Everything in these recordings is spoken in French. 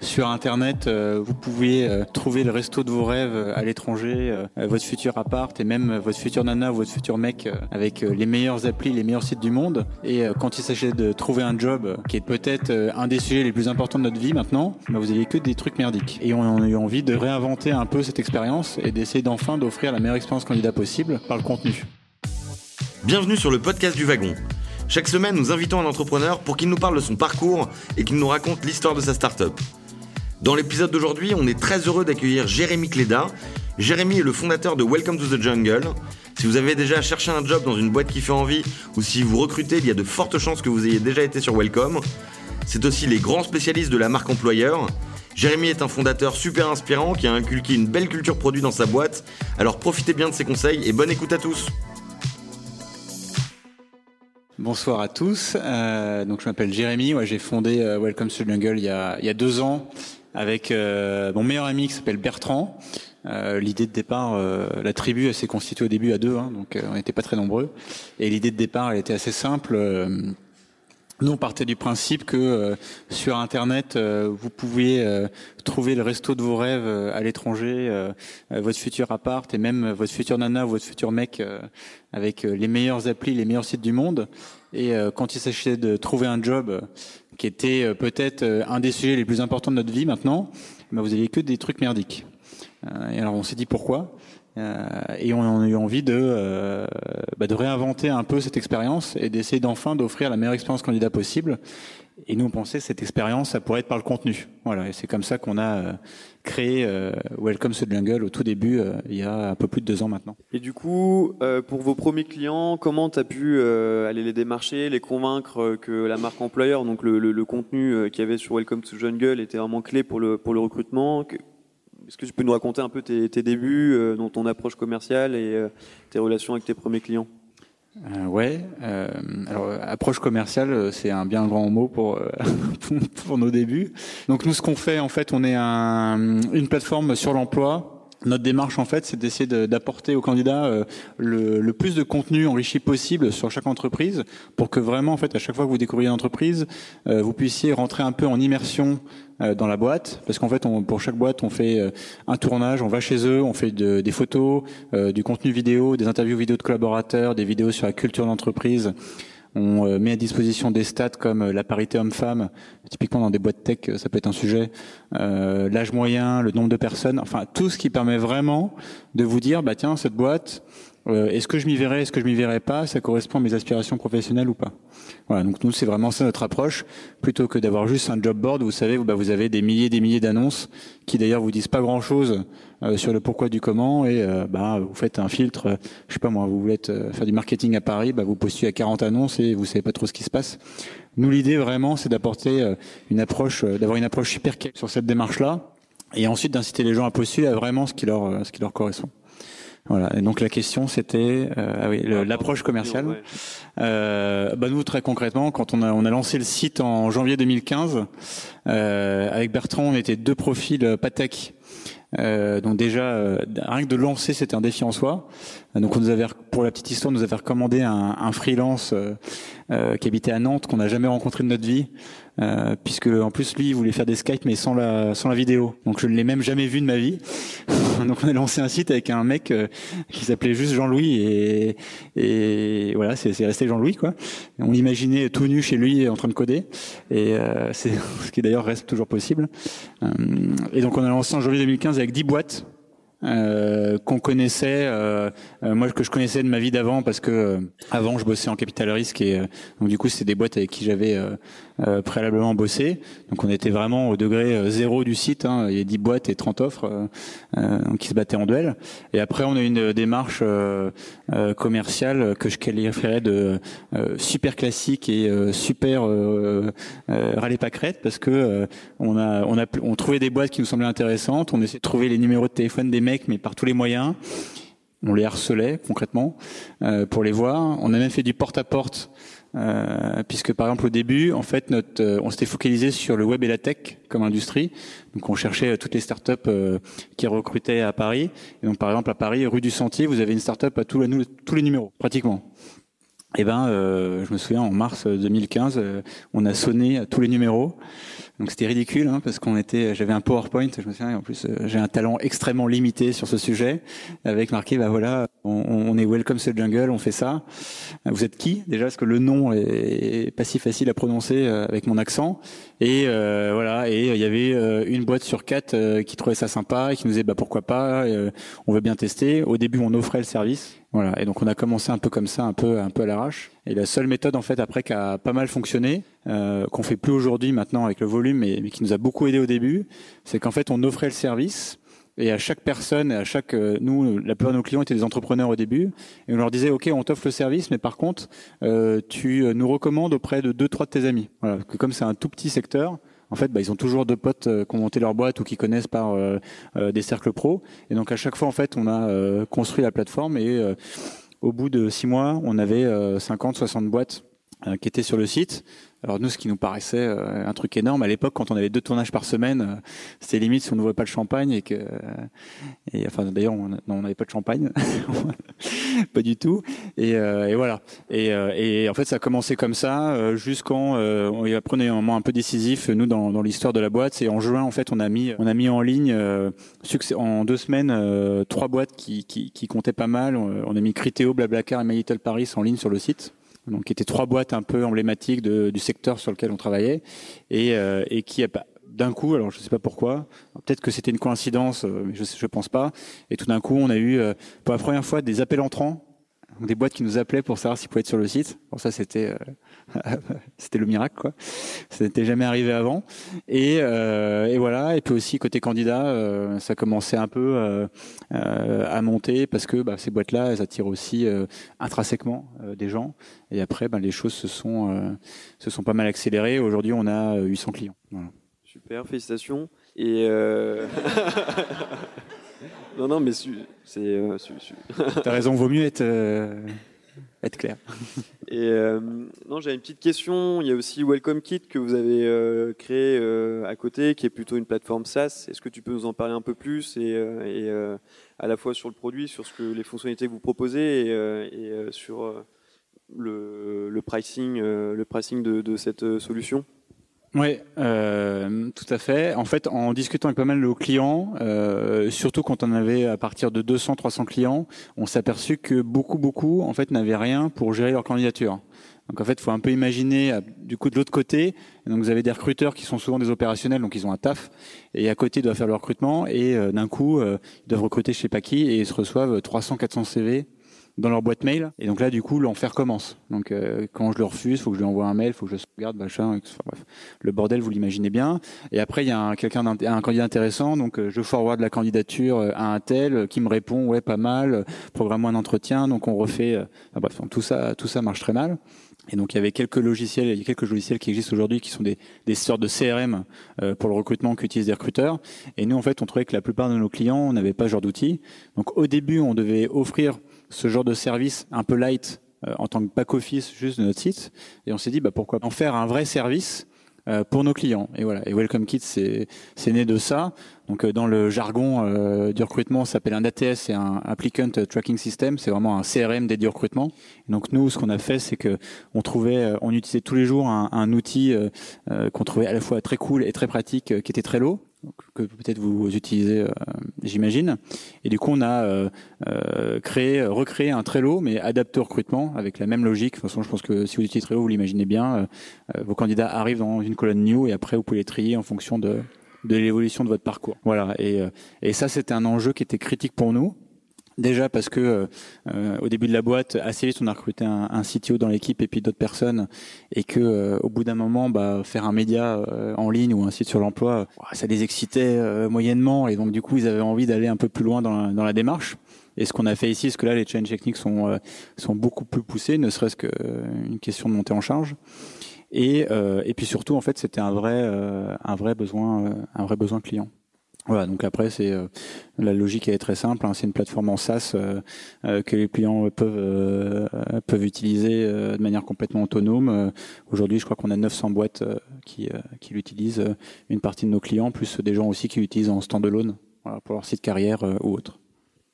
sur Internet, euh, vous pouvez euh, trouver le resto de vos rêves euh, à l'étranger, votre futur appart et même votre futur nana ou votre futur mec avec les meilleures applis, les meilleurs sites du monde. Et quand il s'agit de trouver un job qui est peut-être un des sujets les plus importants de notre vie maintenant, bah, vous avez que des trucs merdiques. Et on a eu envie de réinventer un peu cette expérience et d'essayer d'enfin d'offrir la meilleure expérience candidat possible par le contenu. Bienvenue sur le podcast du wagon. Chaque semaine, nous invitons un entrepreneur pour qu'il nous parle de son parcours et qu'il nous raconte l'histoire de sa startup. Dans l'épisode d'aujourd'hui, on est très heureux d'accueillir Jérémy Cléda. Jérémy est le fondateur de Welcome to the Jungle. Si vous avez déjà cherché un job dans une boîte qui fait envie ou si vous recrutez, il y a de fortes chances que vous ayez déjà été sur Welcome. C'est aussi les grands spécialistes de la marque employeur. Jérémy est un fondateur super inspirant qui a inculqué une belle culture produit dans sa boîte. Alors profitez bien de ses conseils et bonne écoute à tous. Bonsoir à tous. Euh, je m'appelle Jérémy. J'ai fondé euh, Welcome to the Jungle il y a deux ans avec euh, mon meilleur ami qui s'appelle Bertrand. Euh, l'idée de départ, euh, la tribu s'est constituée au début à deux, hein, donc on n'était pas très nombreux. Et l'idée de départ, elle était assez simple. Nous, on partait du principe que sur Internet, vous pouviez trouver le resto de vos rêves à l'étranger, votre futur appart et même votre futur nana ou votre futur mec avec les meilleures applis, les meilleurs sites du monde. Et quand il s'agissait de trouver un job qui était euh, peut-être euh, un des sujets les plus importants de notre vie maintenant, mais vous aviez que des trucs merdiques. Euh, et alors on s'est dit pourquoi et on a eu envie de, bah, de réinventer un peu cette expérience et d'essayer d'enfin d'offrir la meilleure expérience candidat possible. Et nous on pensait que cette expérience ça pourrait être par le contenu. Voilà, et c'est comme ça qu'on a créé euh, Welcome to Jungle au tout début, euh, il y a un peu plus de deux ans maintenant. Et du coup, euh, pour vos premiers clients, comment tu as pu aller les démarcher, les convaincre que la marque employeur, donc le, le, contenu qu'il y avait sur Welcome to Jungle était vraiment clé pour le, pour le recrutement Est-ce que tu peux nous raconter un peu tes, tes débuts, dans ton approche commerciale et tes relations avec tes premiers clients? Euh, ouais. Euh, alors approche commerciale, euh, c'est un bien grand mot pour euh, nos débuts. Donc nous, ce qu'on fait, en fait, on est un, une plateforme sur l'emploi. Notre démarche, en fait, c'est d'essayer d'apporter aux candidats le, le, plus de contenu enrichi possible sur chaque entreprise, pour que vraiment, en fait, à chaque fois que vous découvrez une entreprise, vous puissiez rentrer un peu en immersion euh, dans la boîte, parce qu'en fait, pour chaque boîte, on fait euh, un tournage, on va chez eux, on fait de, des photos, euh, du contenu vidéo, des interviews vidéo de collaborateurs, des vidéos sur la culture d'entreprise. On met à disposition des stats comme la parité homme-femme, typiquement dans des boîtes tech, ça peut être un sujet, euh, l'âge moyen, le nombre de personnes, enfin tout ce qui permet vraiment de vous dire, bah tiens, cette boîte, euh, est-ce que je m'y verrai, est-ce que je m'y verrai pas, ça correspond à mes aspirations professionnelles ou pas? Voilà, donc nous c'est vraiment ça notre approche, plutôt que d'avoir juste un job board. Vous savez, bah, vous avez des milliers, des milliers d'annonces qui d'ailleurs vous disent pas grand-chose euh, sur le pourquoi du comment, et euh, bah vous faites un filtre. je sais pas moi, vous voulez faire du marketing à Paris, bah, vous postulez à 40 annonces et vous savez pas trop ce qui se passe. Nous l'idée vraiment c'est d'apporter une approche, d'avoir une approche hyper sur cette démarche-là, et ensuite d'inciter les gens à postuler à vraiment ce qui leur correspond. Voilà. Et donc la question c'était euh, ah oui, l'approche commerciale. Euh, bah nous très concrètement, quand on a on a lancé le site en janvier 2015, euh, avec Bertrand, on était deux profils euh, Patek. Euh, donc déjà, euh, rien que de lancer, c'était un défi en soi. Donc on nous avait, pour la petite histoire, on nous avait recommandé un, un freelance qui habitait à Nantes qu'on n'a jamais rencontré de notre vie, euh, puisque en plus lui il voulait faire des Skype mais sans la sans la vidéo. Donc je ne l'ai même jamais vu de ma vie. Donc on a lancé un site avec un mec euh, qui s'appelait juste Jean-Louis et et voilà c'est resté Jean-Louis quoi. on imaginait tout nu chez lui en train de coder et euh, c'est ce qui d'ailleurs reste toujours possible. Euh, et donc on a lancé en janvier 2015 avec 10 boîtes euh, qu'on connaissait, euh, euh, moi que je connaissais de ma vie d'avant parce que avant je bossais en capital risque et donc du coup c'était des boîtes avec qui j'avais préalablement bossé. Donc on était vraiment au degré zéro du site. Hein. Il y a 10 boîtes et 30 offres qui se battaient en duel. Et après on a une démarche commerciale que je qualifierais de super classique et super râler pas crête parce que on a on a on trouvait des boîtes qui nous semblaient intéressantes. On essayait de trouver les numéros de téléphone des mais par tous les moyens. On les harcelait concrètement euh, pour les voir. On a même fait du porte-à-porte, euh, puisque par exemple au début, en fait, euh, on s'était focalisé sur le web et la tech comme industrie. Donc on cherchait toutes les startups qui recrutaient à Paris. Donc par exemple à Paris, rue du Sentier, vous avez une startup à tous les, numéros, pratiquement. Eh ben, je me souviens en mars 2015, on a sonné à tous les numéros. Donc c'était ridicule hein, parce qu'on était, j'avais un PowerPoint, je me souviens, en plus j'ai un talent extrêmement limité sur ce sujet, avec marqué bah voilà, on, est Welcome the Jungle, on fait ça. Vous êtes qui déjà? Parce que le nom est pas si facile à prononcer avec mon accent. Et euh, voilà, et il y avait une boîte sur quatre qui trouvait ça sympa et qui nous disait bah pourquoi pas, on veut bien tester. Au début on offrait le service voilà. Et donc on a commencé un peu comme ça, un peu, un peu à l'arrache. Et la seule méthode en fait après qui a pas mal fonctionné, euh, qu'on fait plus aujourd'hui maintenant avec le volume, mais, qui nous a beaucoup aidé au début, c'est qu'en fait on offrait le service. Et à chaque personne, à chaque euh, nous, la plupart de nos clients étaient des entrepreneurs au début, et on leur disait ok, on t'offre le service, mais par contre, euh, tu nous recommandes auprès de deux trois de tes amis. Voilà, que comme c'est un tout petit secteur, en fait, bah, ils ont toujours deux potes euh, qui ont monté leur boîte ou qui connaissent par euh, euh, des cercles pros. Et donc à chaque fois, en fait, on a construit la plateforme et au bout de six mois, on avait 50, 60 boîtes qui étaient sur le site. Alors nous, ce qui nous paraissait euh, un truc énorme à l'époque, quand on avait deux tournages par semaine, euh, c'était limite si on n'ouvrait pas le champagne et que, euh, et enfin d'ailleurs on n'avait pas de champagne, pas du tout. Et, et voilà. Et, en fait, ça a commencé comme ça jusqu'en on y apprenait un moment un peu décisif nous dans, l'histoire de la boîte. C'est en juin en fait, on a mis on a mis en ligne en deux semaines trois boîtes qui, comptaient pas mal. On a mis Criteo, Blablacar et My Little Paris en ligne sur le site donc qui étaient trois boîtes un peu emblématiques du secteur sur lequel on travaillait, et, euh, qui d'un coup, alors je ne sais pas pourquoi, peut-être que c'était une coïncidence, euh, mais je ne pense pas, et tout d'un coup on a eu euh, pour la première fois des appels entrants des boîtes qui nous appelaient pour savoir s'ils pouvaient être sur le site. Bon, ça, c'était c'était le miracle, quoi. Ça n'était jamais arrivé avant. Et, euh, et, voilà. Et puis aussi côté candidat, euh, ça commençait un peu euh, à monter parce que bah, ces boîtes-là, elles attirent aussi intrinsèquement des gens. Et après, bah, les choses se sont se sont pas mal accélérées. Aujourd'hui, on a 800 clients. Voilà. Super, félicitations. Et Non, non, mais c'est. T'as raison, vaut mieux être, être clair. Et euh, non, j'ai une petite question. Il y a aussi Welcome Kit que vous avez euh, créé à côté, qui est plutôt une plateforme SaaS. Est-ce que tu peux nous en parler un peu plus et, à la fois sur le produit, sur ce que les fonctionnalités que vous proposez et, sur le, pricing, le pricing de cette solution? Oui, euh, tout à fait. En fait, en discutant avec pas mal de clients, euh, surtout quand on avait à partir de 200, 300 clients, on s'est aperçu que beaucoup, beaucoup, en fait, n'avaient rien pour gérer leur candidature. Donc en fait, faut un peu imaginer euh, du coup de l'autre côté. Donc vous avez des recruteurs qui sont souvent des opérationnels, donc ils ont un taf, et à côté ils doivent faire le recrutement, et euh, d'un coup ils doivent recruter pas qui, et ils se reçoivent 300, 400 CV dans leur boîte mail. Et donc là, du coup, l'enfer commence. Donc euh, quand je le refuse, faut que je lui envoie un mail, faut que je sauvegarde, machin. Enfin, bref, le bordel, vous l'imaginez bien. Et après, il y a un, quelqu'un, un candidat intéressant. Donc euh, je forward la candidature euh, à un tel qui me répond, ouais, pas mal. Programme un entretien. Donc on refait. Enfin, bref, tout ça, tout ça marche très mal. Et donc il y avait quelques logiciels, il y a quelques logiciels qui existent aujourd'hui qui sont des, des sortes de CRM pour le recrutement qu'utilisent des recruteurs. Et nous en fait on trouvait que la plupart de nos clients n'avaient pas ce genre d'outils. Donc au début on devait offrir ce genre de service un peu light euh, en tant que back-office juste de notre site. Et on s'est dit, bah, pourquoi en faire un vrai service euh, pour nos clients. Et voilà. Et Welcome Kit, c'est né de ça. Donc euh, dans le jargon du recrutement, ça s'appelle un ATS, c'est un Applicant Tracking System. C'est vraiment un CRM dédié au recrutement. Et donc nous, ce qu'on a fait, c'est que on trouvait, on utilisait tous les jours un, un outil qu'on trouvait à la fois très cool et très pratique, qui était Trello que peut-être vous utilisez, euh, j'imagine. Et du coup, on a euh, euh, créé, recréé un Trello, mais adapté au recrutement, avec la même logique. De toute façon, je pense que si vous utilisez Trello, vous l'imaginez bien. vos candidats arrivent dans une colonne new, et après, vous pouvez les trier en fonction de, de l'évolution de votre parcours. Voilà. Et, et ça, c'était un enjeu qui était critique pour nous. Déjà parce que euh, euh, au début de la boîte, assez vite on a recruté un, un CTO dans l'équipe et puis d'autres personnes, et que euh, au bout d'un moment, bah, faire un média en ligne ou un site sur l'emploi, ça les excitait moyennement, et donc du coup ils avaient envie d'aller un peu plus loin dans la, dans la démarche. Et ce qu'on a fait ici, c'est que là les change techniques sont sont beaucoup plus poussés, ne serait-ce qu'une question de montée en charge. Et, et puis surtout, en fait, c'était un vrai un vrai besoin un vrai besoin client. Voilà, donc après c'est euh, la logique est très simple. Hein, c'est une plateforme en SaaS euh, euh, que les clients peuvent peuvent utiliser de manière complètement autonome. Aujourd'hui, je crois qu'on a 900 boîtes qui qui l'utilisent. Une partie de nos clients, plus des gens aussi qui l'utilisent en standalone voilà, pour leur site carrière ou autre.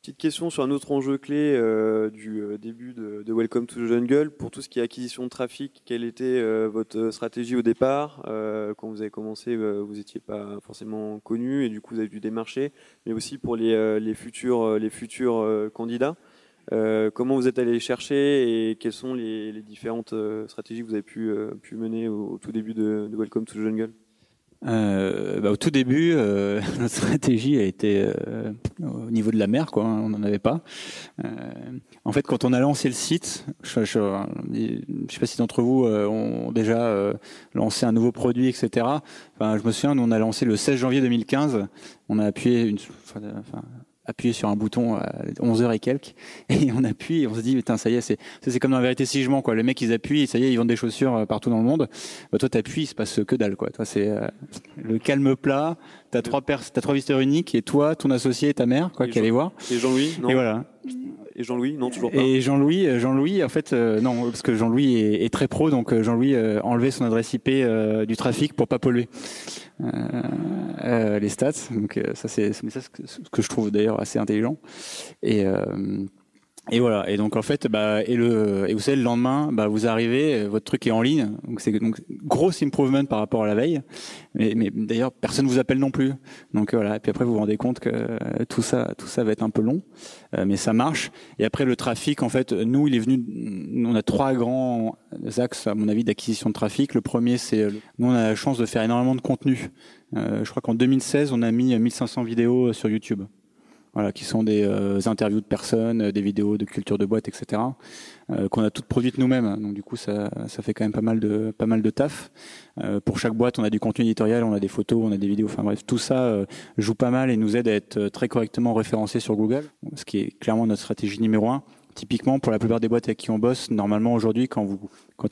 Petite question sur un autre enjeu clé euh, du euh, début de, Welcome to the Jungle. Pour tout ce qui est acquisition de trafic, quelle était euh, votre stratégie au départ Quand vous avez commencé, vous n'étiez pas forcément connu et du coup vous avez dû démarcher, mais aussi pour les, futurs, les candidats. comment vous êtes allé chercher et quelles sont les, différentes stratégies que vous avez pu, pu mener au, tout début de, de Welcome to the Jungle? Euh, bah, au tout début, euh, notre stratégie a été euh, au niveau de la mer, quoi. Hein, on n'en avait pas. Euh, en fait, quand on a lancé le site, je, ne sais pas si d'entre vous euh, ont déjà lancé un nouveau produit, etc. Enfin, je me souviens, nous, on a lancé le 16 janvier 2015. On a appuyé une, enfin, appuyer sur un bouton à 11h et quelques et on appuie et on se dit putain ça y est c'est c'est comme dans la vérité si je mens quoi. Les mecs ils appuient ça y est ils vendent des chaussures euh, partout dans le monde. Bah, toi t'appuies il se passe que dalle quoi. Toi c'est euh, le calme plat t'as trois pers t'as trois visiteurs uniques et toi ton associé et ta mère quoi qui allait voir. et Jean-Louis et voilà. Et Jean-Louis non toujours pas. Et Jean-Louis euh, Jean-Louis en fait non parce que Jean-Louis est, est, très pro donc Jean-Louis a enlevé son adresse IP du trafic pour pas polluer. euh, euh, les stats. Donc euh, ça c'est ce que je trouve d'ailleurs assez intelligent. Et et voilà. Et donc en fait, bah, et le, et vous savez, le lendemain, bah, vous arrivez, votre truc est en ligne. Donc c'est donc grosse improvement par rapport à la veille. Mais, mais d'ailleurs, personne vous appelle non plus. Donc voilà. Et puis après, vous vous rendez compte que tout ça, tout ça va être un peu long, mais ça marche. Et après, le trafic, en fait, nous, il est venu. On a trois grands axes, à mon avis, d'acquisition de trafic. Le premier, c'est nous, on a la chance de faire énormément de contenu. je crois qu'en 2016, on a mis 1500 vidéos sur YouTube voilà, qui sont des euh, interviews de personnes, euh, des vidéos de culture de boîte, etc., euh, qu'on a toutes produites nous-mêmes. Donc du coup, ça, ça fait quand même pas mal de pas mal de taf. pour chaque boîte, on a du contenu éditorial, on a des photos, on a des vidéos. Enfin bref, tout ça joue pas mal et nous aide à être très correctement référencé sur Google, ce qui est clairement notre stratégie numéro un. Typiquement, pour la plupart des boîtes avec qui on bosse, normalement aujourd'hui, quand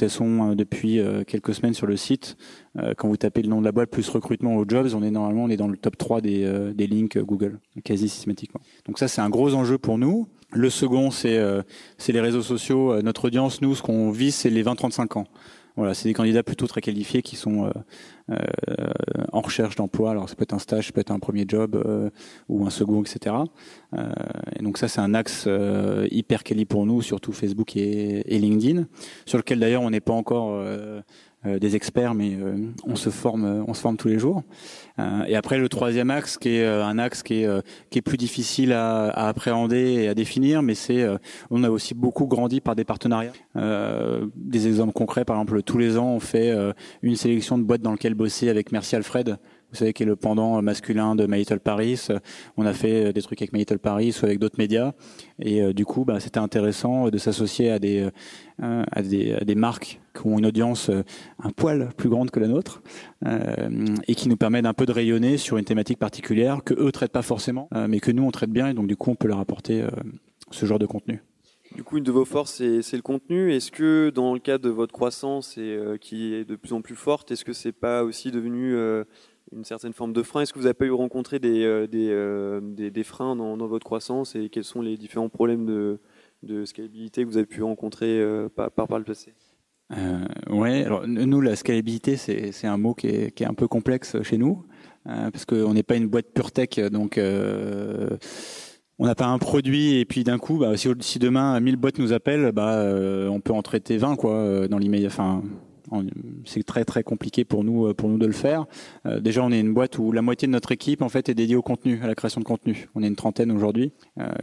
elles sont euh, depuis euh, quelques semaines sur le site, euh, quand vous tapez le nom de la boîte plus recrutement aux jobs, on est normalement on est dans le top 3 des, des links Google, quasi systématiquement. Donc ça, c'est un gros enjeu pour nous. Le second, c'est c'est les réseaux sociaux. Notre audience, nous, ce qu'on vise, c'est les 20-35 ans. Voilà, c'est des candidats plutôt très qualifiés qui sont euh, euh, en recherche d'emploi. Alors ça peut être un stage, ça peut être un premier job euh, ou un second, etc. et donc ça c'est un axe hyper quali pour nous, surtout Facebook et, et LinkedIn, sur lequel d'ailleurs on n'est pas encore euh, des experts, mais euh, on se forme, euh, on se forme tous les jours. et après le troisième axe, qui est un axe qui est qui est plus difficile à, à appréhender et à définir, mais c'est on a aussi beaucoup grandi par des partenariats. des exemples concrets, par exemple, tous les ans, on fait une sélection de boîtes dans lesquelles bosser avec Merci Alfred, vous savez, qui est le pendant masculin de My Little Paris. On a fait des trucs avec My Little Paris ou avec d'autres médias. Et du coup, bah, c'était intéressant de s'associer à des, à des, marques qui ont une audience euh, un poil plus grande que la nôtre euh, et qui nous permettent un peu de rayonner sur une thématique particulière que eux traitent pas forcément, euh, mais que nous on traite bien et donc du coup on peut leur apporter ce genre de contenu. Du coup, une de vos forces, c'est le contenu. Est-ce que dans le cadre de votre croissance et qui est de plus en plus forte, est-ce que c'est pas aussi devenu une certaine forme de frein Est-ce que vous avez pas eu rencontré des, des, des, freins dans, dans, votre croissance et quels sont les différents problèmes de, de scalabilité que vous avez pu rencontrer par, par le passé? Euh, ouais, alors nous, la scalabilité, c'est un mot qui est, qui est, un peu complexe chez nous, euh, parce qu'on n'est pas une boîte pure tech, donc euh, on n'a pas un produit et puis d'un coup, bah, si, si, demain 1000 boîtes nous appellent, bah, euh, on peut en traiter 20 quoi, euh, dans l'immédiat. Enfin, c'est très très compliqué pour nous pour nous de le faire. Euh, déjà, on est une boîte où la moitié de notre équipe en fait est dédiée au contenu, à la création de contenu. On est une trentaine aujourd'hui,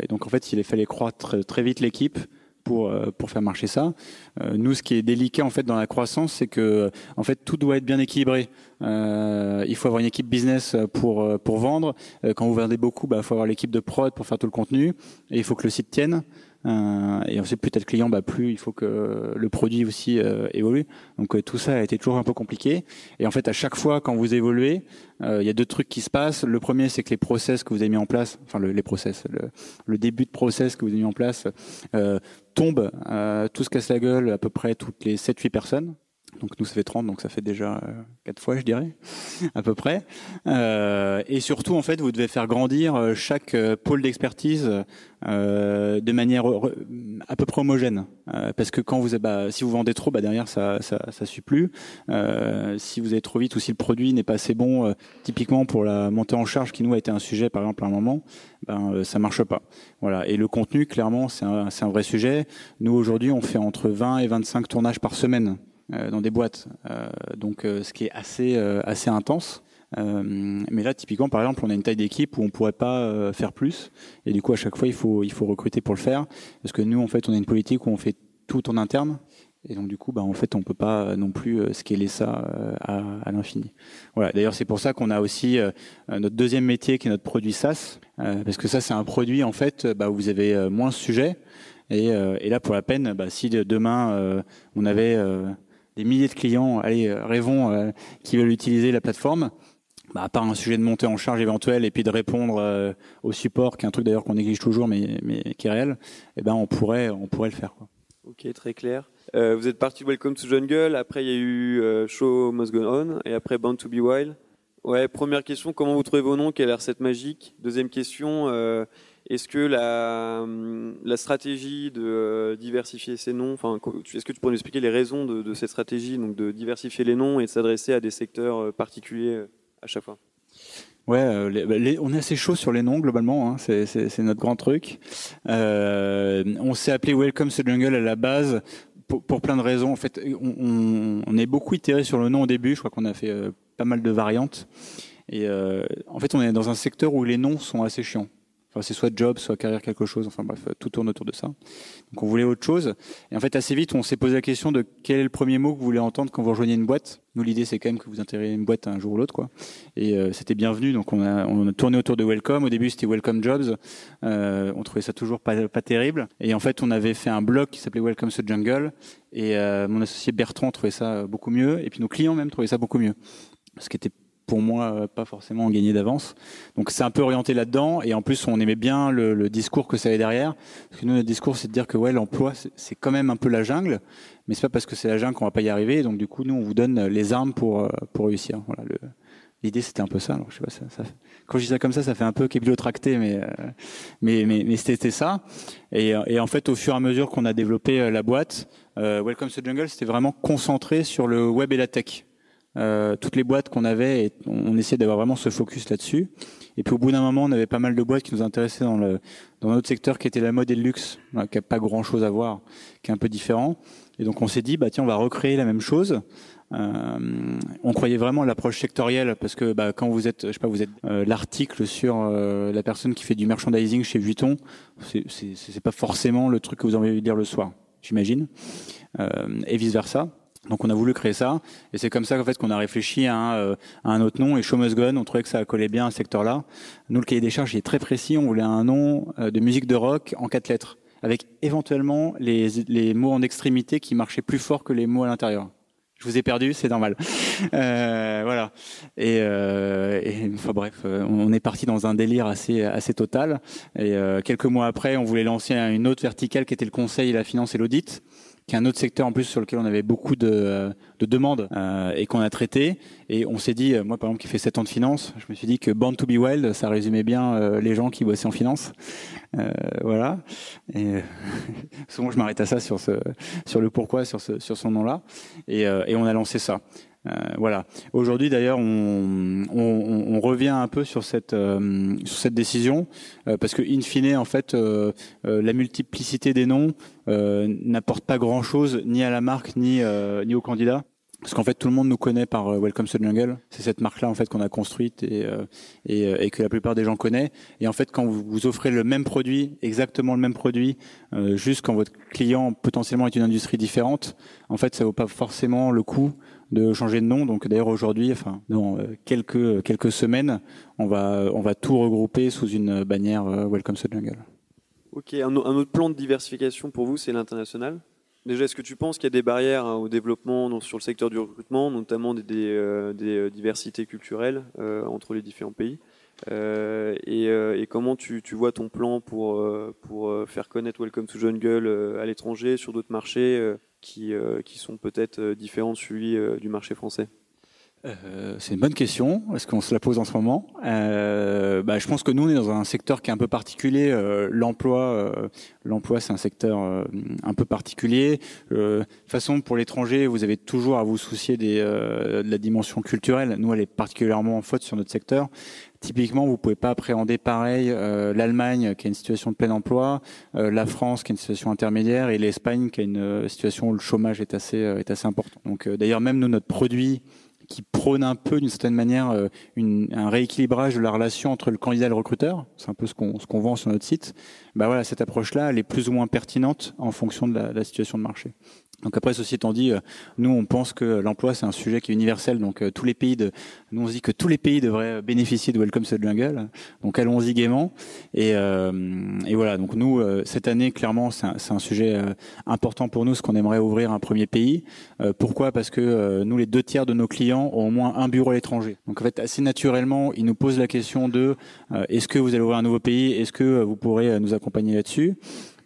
et donc en fait, il fallait croître très vite l'équipe pour euh, pour faire marcher ça. Euh, nous, ce qui est délicat en fait dans la croissance, c'est que en fait tout doit être bien équilibré. Euh, il faut avoir une équipe business pour pour vendre. quand vous vendez beaucoup, bah, il faut avoir l'équipe de prod pour faire tout le contenu et il faut que le site tienne. Euh, et ensuite, plus t'as de clients, bah, plus il faut que le produit aussi euh, évolue. Donc euh, tout ça a été toujours un peu compliqué. Et en fait, à chaque fois quand vous évoluez, il y a deux trucs qui se passent. Le premier, c'est que les process que vous avez mis en place, enfin le, les process, le, le, début de process que vous avez mis en place tombe, tout se casse la gueule à peu près toutes les 7-8 personnes. Donc nous, ça fait 30, donc ça fait déjà euh, quatre fois, je dirais, à peu près. Euh, et surtout, en fait, vous devez faire grandir euh, chaque pôle d'expertise de manière à peu près homogène. parce que quand vous, bah, si vous vendez trop, bah, derrière, ça, ça, ça suit plus. si vous allez trop vite ou si le produit n'est pas assez bon, typiquement pour la montée en charge, qui nous a été un sujet, par exemple, à un moment, ben ça marche pas. Voilà. Et le contenu, clairement, c'est un, un vrai sujet. Nous aujourd'hui, on fait entre 20 et 25 tournages par semaine. Euh, dans des boîtes, euh, donc euh, ce qui est assez assez intense. mais là, typiquement, par exemple, on a une taille d'équipe où on pourrait pas faire plus, et du coup, à chaque fois, il faut il faut recruter pour le faire, parce que nous, en fait, on a une politique où on fait tout en interne, et donc du coup, bah, en fait, on peut pas non plus scaler ça à, à l'infini. Voilà. D'ailleurs, c'est pour ça qu'on a aussi notre deuxième métier qui est notre produit SaaS, parce que ça, c'est un produit en fait, bah, où vous avez moins de sujets. Et, et, là, pour la peine, bah, si demain on avait des milliers de clients, allez, euh, rêvons, euh, qui veulent utiliser la plateforme. Bah, à part un sujet de montée en charge éventuel et puis de répondre euh, au support, qui est un truc d'ailleurs qu'on néglige toujours, mais, mais qui est réel, eh ben on pourrait, on pourrait le faire. Quoi. Ok, très clair. vous êtes parti Welcome to Jungle, après il y a eu Show Must Go On, et après Bound to Be Wild. Ouais, première question, comment vous trouvez vos noms? Quelle est la recette magique? Deuxième question, est-ce que la, la, stratégie de euh, diversifier ces noms, enfin, est-ce que tu pourrais nous expliquer les raisons de, cette stratégie, donc de diversifier les noms et de s'adresser à des secteurs euh, particuliers euh, à chaque fois? Ouais, bah, on est assez chaud sur les noms globalement, hein, c'est notre grand truc. on s'est appelé Welcome to Jungle à la base pour, plein de raisons. En fait, on, on, est beaucoup itéré sur le nom au début. Je crois qu'on a fait pas mal de variantes. Et en fait, on est dans un secteur où les noms sont assez chiants. C'est soit job, soit carrière quelque chose. Enfin bref, tout tourne autour de ça. Donc on voulait autre chose. Et en fait, assez vite, on s'est posé la question de quel est le premier mot que vous voulez entendre quand vous rejoignez une boîte. Nous, l'idée, c'est quand même que vous intégrez une boîte un jour ou l'autre, quoi. Et euh, c'était bienvenu. Donc on a, tourné autour de Welcome. Au début, c'était Welcome Jobs. Euh, on trouvait ça toujours pas, terrible. Et en fait, on avait fait un blog qui s'appelait Welcome to Jungle. Et euh, mon associé Bertrand trouvait ça beaucoup mieux. Et puis nos clients même trouvaient ça beaucoup mieux. Ce qui était pour moi euh, pas forcément gagné d'avance. Donc c'est un peu orienté là-dedans et en plus on aimait bien le, discours que ça avait derrière. Parce que nous notre discours c'est de dire que ouais l'emploi c'est quand même un peu la jungle, mais c'est pas parce que c'est la jungle qu'on va pas y arriver. Donc du coup nous on vous donne les armes pour euh, pour réussir. Voilà L'idée c'était un peu ça. Quand je dis ça comme ça, ça fait un peu capillotracté, mais, euh, mais mais mais c'était ça. Et, et en fait, au fur et à mesure qu'on a développé la boîte, Welcome to Jungle, c'était vraiment concentré sur le web et la tech. Euh, toutes les boîtes qu'on avait, on essayait d'avoir vraiment ce focus là-dessus. Et puis au bout d'un moment, on avait pas mal de boîtes qui nous intéressaient dans le dans notre secteur qui était la mode et le luxe, qui a pas grand-chose à voir, qui est un peu différent. Et donc on s'est dit, bah tiens, on va recréer la même chose. Euh, on croyait vraiment à l'approche sectorielle parce que bah, quand vous êtes, je sais pas, vous êtes euh, l'article sur euh, la personne qui fait du merchandising chez Vuitton, c'est pas forcément le truc que vous avez envie de lire le soir, j'imagine, et vice versa. Donc on a voulu créer ça, et c'est comme ça qu'en fait qu'on a réfléchi à un, euh, à un, autre nom. Et Show on trouvait que ça collait bien à ce secteur-là. Nous, le cahier des charges est très précis. On voulait un nom euh, de musique de rock en quatre lettres, avec éventuellement les, les mots en extrémité qui marchaient plus fort que les mots à l'intérieur. Je vous ai perdu, c'est normal. Euh, voilà. Et, euh, et, enfin bref, on est parti dans un délire assez assez total. Et euh, quelques mois après, on voulait lancer une autre verticale qui était le conseil, la finance et l'audit qui est un autre secteur en plus sur lequel on avait beaucoup de, de demandes euh, et qu'on a traité. Et on s'est dit, moi par exemple qui fait 7 ans de finance, je me suis dit que Born to be Wild, ça résumait bien euh, les gens qui bossaient en finance. Euh, voilà. Et souvent je m'arrête à ça sur ce, sur le pourquoi, sur ce, sur son nom-là. Et, et on a lancé ça. Euh, voilà. Aujourd'hui, d'ailleurs, on, on, on, revient un peu sur cette euh, sur cette décision euh, parce que, in fine, en fait, la multiplicité des noms n'apporte pas grand-chose ni à la marque ni ni au candidat. Parce qu'en fait, tout le monde nous connaît par Welcome to the Jungle. C'est cette marque-là en fait qu'on a construite et, et, et, que la plupart des gens connaissent. Et en fait, quand vous, vous offrez le même produit, exactement le même produit, juste quand votre client potentiellement est une industrie différente, en fait, ça vaut pas forcément le coup de changer de nom. Donc d'ailleurs aujourd'hui, enfin dans euh, quelques quelques semaines, on va on va tout regrouper sous une bannière euh, Welcome to Jungle. Ok, un, autre plan de diversification pour vous, c'est l'international. Déjà, est-ce que tu penses qu'il y a des barrières hein, au développement sur le secteur du recrutement, notamment des, euh, diversités culturelles entre les différents pays et, comment tu, tu, vois ton plan pour, pour faire connaître Welcome to Jungle à l'étranger, sur d'autres marchés qui, qui sont peut-être différents de celui du marché français? Euh, c'est une bonne question. Est-ce qu'on se la pose en ce moment? Euh, bah, Je pense que nous, on est dans un secteur qui est un peu particulier. Euh, l'emploi, euh, l'emploi, c'est un secteur euh, un peu particulier. de toute façon, pour l'étranger, vous avez toujours à vous soucier de la dimension culturelle. Nous, elle est particulièrement en faute sur notre secteur. Typiquement, vous pouvez pas appréhender pareil l'Allemagne qui a une situation de plein emploi, la France qui a une situation intermédiaire et l'Espagne qui a une situation où le chômage est assez est assez important. Donc, d'ailleurs, même nous, notre produit qui prône un peu d'une certaine manière euh, une, un rééquilibrage de la relation entre le candidat et le recruteur. C'est un peu ce qu'on vend sur notre site. Bah voilà, cette approche-là, elle est plus ou moins pertinente en fonction de la, de la situation de marché. Donc après, ceci étant dit, euh, nous on pense que l'emploi c'est un sujet qui est universel. Donc euh, tous les pays de, nous on se dit que tous les pays devraient bénéficier de Welcome to the Jungle. Donc allons-y gaiement. Et, euh, et, voilà. Donc nous cette année clairement c'est un, un, sujet important pour nous, ce qu'on aimerait ouvrir un premier pays. pourquoi? Parce que nous les deux tiers de nos clients ont au moins un bureau à l'étranger. Donc en fait assez naturellement ils nous posent la question de est-ce que vous allez ouvrir un nouveau pays? Est-ce que vous pourrez nous accompagner là-dessus?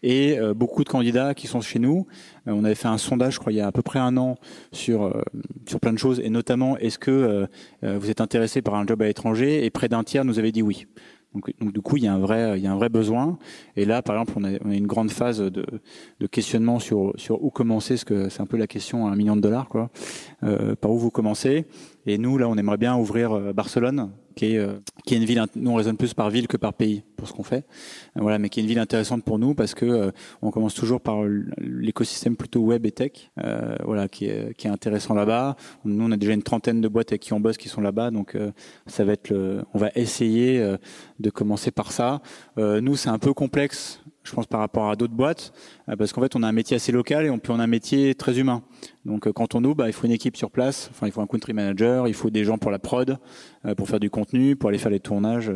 Et euh, beaucoup de candidats qui sont chez nous. Euh, on avait fait un sondage, je crois, il y a à peu près un an sur euh, sur plein de choses, et notamment est-ce que vous êtes intéressé par un job à l'étranger? Et près d'un tiers nous avait dit oui. Donc, donc, du coup, il y a un vrai, il y a un vrai besoin. Et là, par exemple, on a, on a une grande phase de, de, questionnement sur sur où commencer, ce que c'est un peu la question à un million de dollars, quoi. Euh, par où vous commencez? Et nous, là, on aimerait bien ouvrir Barcelone, qui est, euh, qui est une ville, nous on raisonne plus par ville que par pays pour ce qu'on fait, euh, voilà, mais qui est une ville intéressante pour nous parce que euh, on commence toujours par l'écosystème plutôt web et tech, voilà, qui est, qui est intéressant là-bas. Nous on a déjà une trentaine de boîtes avec qui on bosse qui sont là-bas, donc ça va être le, on va essayer de commencer par ça. nous c'est un peu complexe je pense par rapport à d'autres boîtes, parce qu'en fait on a un métier assez local et on peut on a un métier très humain. Donc euh, quand on ouvre, bah, il faut une équipe sur place. Enfin, il faut un country manager, il faut des gens pour la prod, euh, pour faire du contenu, pour aller faire les tournages.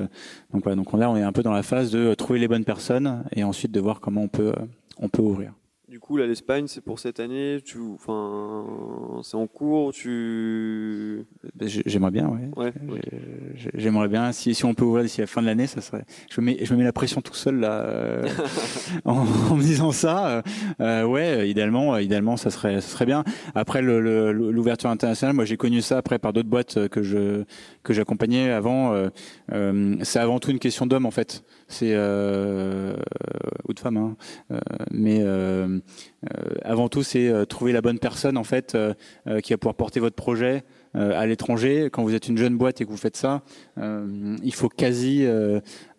Donc voilà. Donc là, on est un peu dans la phase de trouver les bonnes personnes et ensuite de voir comment on peut euh, on peut ouvrir. Du coup, là, l'Espagne, c'est pour cette année. Tu, enfin, c'est en cours. Tu. Ben, j'aimerais bien, ouais. ouais J'aimerais bien. Si, si on peut ouvrir d'ici la fin de l'année, ça serait. Je me mets, je me mets la pression tout seul là, euh, en, en, me disant ça. Euh, euh, ouais, idéalement, idéalement, ça serait, ça serait bien. Après l'ouverture internationale, moi, j'ai connu ça après par d'autres boîtes que je que j'accompagnais avant. c'est avant tout une question d'homme en fait. C'est ou de femme, hein. mais euh, avant tout, c'est euh, trouver la bonne personne en fait euh, qui va pouvoir porter votre projet à l'étranger. Quand vous êtes une jeune boîte et que vous faites ça, il faut quasi,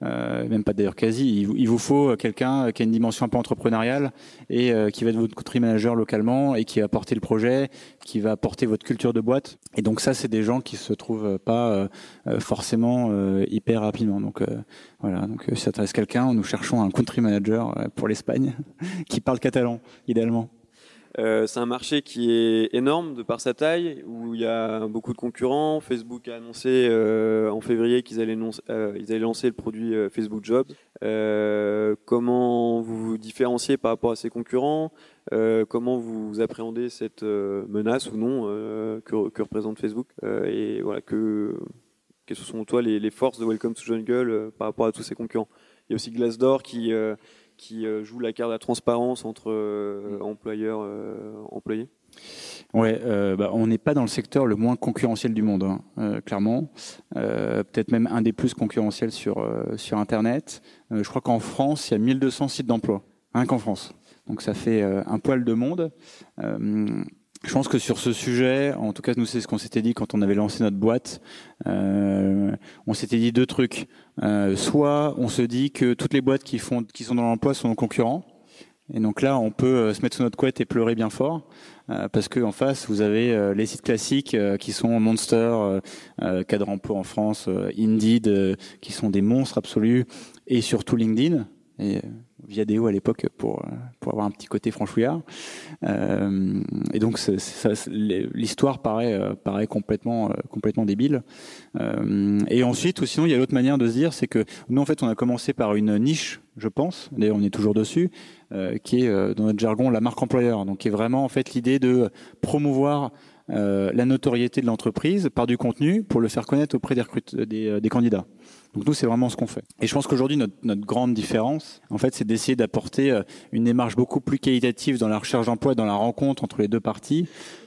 même pas d'ailleurs quasi, il vous, faut quelqu'un qui a une dimension un peu entrepreneuriale et qui va être votre country manager localement et qui va porter le projet, qui va porter votre culture de boîte. Et donc ça, c'est des gens qui se trouvent pas forcément hyper rapidement. Donc voilà, donc si ça intéresse quelqu'un, nous cherchons un country manager pour l'Espagne qui parle catalan idéalement euh, c'est un marché qui est énorme de par sa taille, où il y a beaucoup de concurrents. Facebook a annoncé euh, en février qu'ils allaient, euh, lancer le produit Facebook Jobs. Comment vous vous différenciez par rapport à ces concurrents? Comment vous appréhendez cette menace ou non que, que, représente Facebook? Et voilà, que, quelles sont toi les, les, forces de Welcome to Jungle par rapport à tous ces concurrents? Il y a aussi Glassdoor qui qui euh, joue la carte de la transparence entre euh, mm. employeurs euh, employés Ouais, euh, bah, on n'est pas dans le secteur le moins concurrentiel du monde, hein, euh, clairement. Euh, Peut-être même un des plus concurrentiels sur sur Internet. je crois qu'en France, il y a 1200 sites d'emploi, rien qu'en France. Donc ça fait un poil de monde. Je pense que sur ce sujet, en tout cas nous c'est ce qu'on s'était dit quand on avait lancé notre boîte, on s'était dit deux trucs. Euh, soit on se dit que toutes les boîtes qui font, qui sont dans l'emploi sont nos concurrents, et donc là on peut euh, se mettre sous notre couette et pleurer bien fort, euh, parce que en face vous avez euh, les sites classiques qui sont Monster, Cadre Emploi en France, Indeed, qui sont des monstres absolus, et surtout LinkedIn. Et Viadeo à l'époque pour pour avoir un petit côté franchouillard. Euh, et donc l'histoire paraît euh, paraît complètement euh, complètement débile. Euh, et ensuite, ou sinon, il y a l'autre manière de se dire, c'est que nous en fait, on a commencé par une niche, je pense. D'ailleurs, on est toujours dessus, qui est dans notre jargon la marque employeur. Donc, qui est vraiment en fait l'idée de promouvoir la notoriété de l'entreprise par du contenu pour le faire connaître auprès des, des, des candidats. Donc nous, c'est vraiment ce qu'on fait. Et je pense qu'aujourd'hui, notre, grande différence, en fait, c'est d'essayer d'apporter une démarche beaucoup plus qualitative dans la recherche d'emploi dans la rencontre entre les deux parties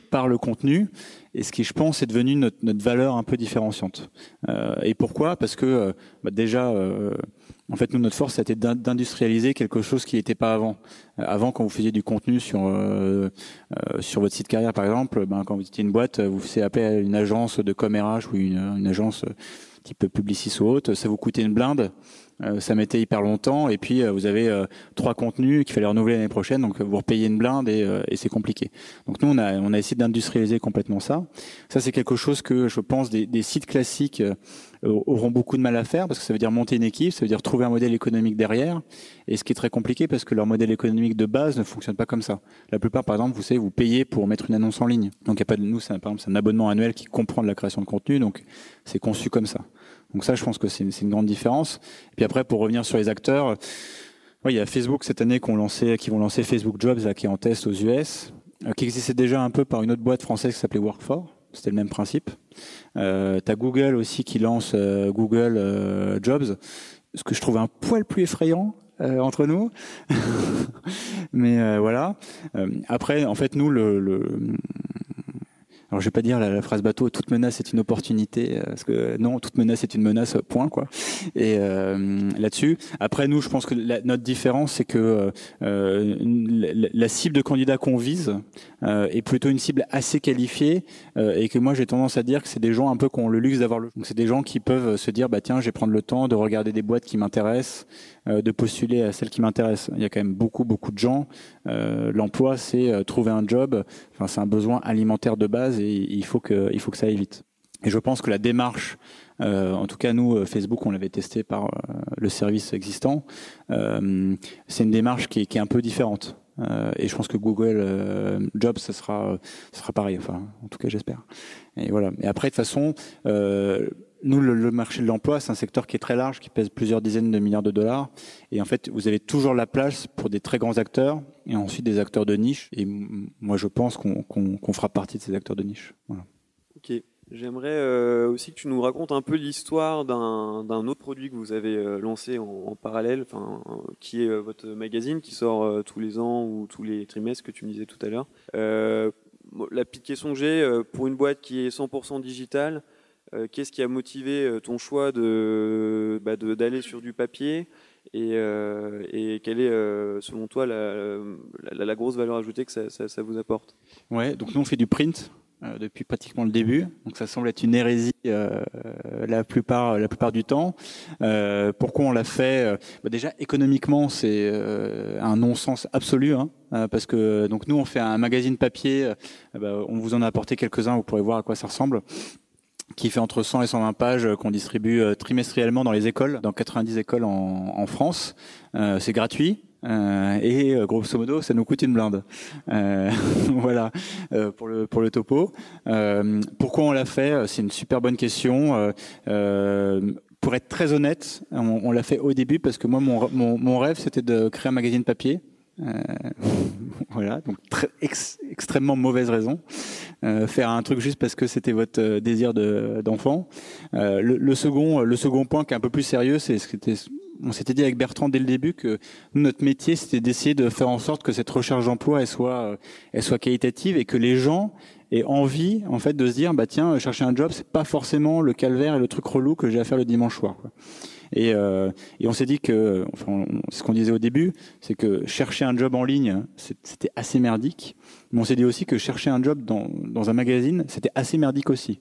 par le contenu et ce qui, je pense, est devenu notre, valeur un peu différenciante. Euh, et pourquoi? Parce que euh, bah déjà, euh, en fait, nous, notre force, c'était d'industrialiser quelque chose qui n'était pas avant. Euh, avant, quand vous faisiez du contenu sur euh, sur votre site carrière, par exemple, ben, quand vous étiez une boîte, vous faisiez appel à une agence de commérage ou une agence type Publicis ou autre, ça vous coûtait une blinde. Euh, ça mettait hyper longtemps et puis euh, vous avez euh, trois contenus qu'il fallait renouveler l'année prochaine donc vous repayez une blinde et, et c'est compliqué donc nous on a on a essayé d'industrialiser complètement ça ça c'est quelque chose que je pense des, des sites classiques auront beaucoup de mal à faire parce que ça veut dire monter une équipe, ça veut dire trouver un modèle économique derrière, et ce qui est très compliqué parce que leur modèle économique de base ne fonctionne pas comme ça. La plupart, par exemple, vous savez, vous payez pour mettre une annonce en ligne. Donc il y a pas de nous, c'est par exemple un abonnement annuel qui comprend de la création de contenu, donc c'est conçu comme ça. Donc ça, je pense que c'est une, une, grande différence. Et puis après, pour revenir sur les acteurs, oui, il y a Facebook cette année lancé, qui vont lancer Facebook Jobs, là, qui est en test aux US, euh, qui existait déjà un peu par une autre boîte française qui s'appelait Work4. C'était le même principe. Euh, T'as Google aussi qui lance euh, Google euh, Jobs, ce que je trouve un poil plus effrayant. Euh, entre nous, mais voilà. après, en fait, nous, le, le alors je vais pas dire la, la, phrase bateau toute menace est une opportunité euh, parce que non toute menace est une menace point quoi. Et euh, là-dessus après nous je pense que la, notre différence c'est que euh, la, cible de candidat qu'on vise euh, est plutôt une cible assez qualifiée euh, et que moi j'ai tendance à dire que c'est des gens un peu qui ont le luxe d'avoir le donc c'est des gens qui peuvent se dire bah tiens je vais prendre le temps de regarder des boîtes qui m'intéressent euh, de postuler à celles qui m'intéressent il y a quand même beaucoup beaucoup de gens l'emploi c'est trouver un job enfin c'est un besoin alimentaire de base et il faut que il faut que ça aille vite. Et je pense que la démarche, euh, en tout cas nous euh, Facebook, on l'avait testé par euh, le service existant, euh, c'est une démarche qui est, un peu différente. Euh, et je pense que Google Jobs, ça sera, ça sera pareil. Enfin, en tout cas, j'espère. Et voilà. Et après, de toute façon, nous, le, marché de l'emploi, c'est un secteur qui est très large, qui pèse plusieurs dizaines de milliards de dollars. Et en fait, vous avez toujours la place pour des très grands acteurs et ensuite des acteurs de niche. Et moi, je pense qu'on qu qu fera partie de ces acteurs de niche. Ok. J'aimerais euh, aussi que tu nous racontes un peu l'histoire d'un autre produit que vous avez euh, lancé en, parallèle, enfin, qui est euh, votre magazine qui sort tous les ans ou tous les trimestres que tu me disais tout à l'heure. La petite question que j'ai, pour une boîte qui est 100% digitale, euh, qu'est-ce qui a motivé euh, ton choix de bah, d'aller sur du papier et, euh, quelle est selon toi la, grosse valeur ajoutée que ça, vous apporte? Ouais, donc nous on fait du print depuis pratiquement le début, donc ça semble être une hérésie la plupart la plupart du temps. pourquoi on l'a fait bah Déjà économiquement c'est un non-sens absolu. Hein, parce que donc nous on fait un magazine papier, bah, on vous en a apporté quelques-uns, vous pourrez voir à quoi ça ressemble qui fait entre 100 et 120 pages euh, qu'on distribue euh, trimestriellement dans les écoles, dans 90 écoles en, en France. Euh, c'est gratuit. Euh, et euh, grosso modo, ça nous coûte une blinde. Euh, voilà pour le pour le topo. pourquoi on l'a fait? C'est une super bonne question. pour être très honnête, on, on l'a fait au début parce que moi, mon, mon, mon rêve, c'était de créer un magazine papier. voilà, donc très, ex, extrêmement mauvaise raison euh, faire un truc juste parce que c'était votre euh, désir d'enfant. De, euh, le, le, second, le second point qui est un peu plus sérieux, c'est ce qui était on s'était dit avec Bertrand dès le début que notre métier c'était d'essayer de faire en sorte que cette recherche d'emploi elle soit elle soit qualitative et que les gens aient envie en fait de se dire bah tiens chercher un job c'est pas forcément le calvaire et le truc relou que j'ai à faire le dimanche soir quoi. Et, euh, et on s'est dit que, enfin, ce qu'on disait au début, c'est que chercher un job en ligne, c'était assez merdique. Mais on s'est dit aussi que chercher un job dans, dans un magazine, c'était assez merdique aussi.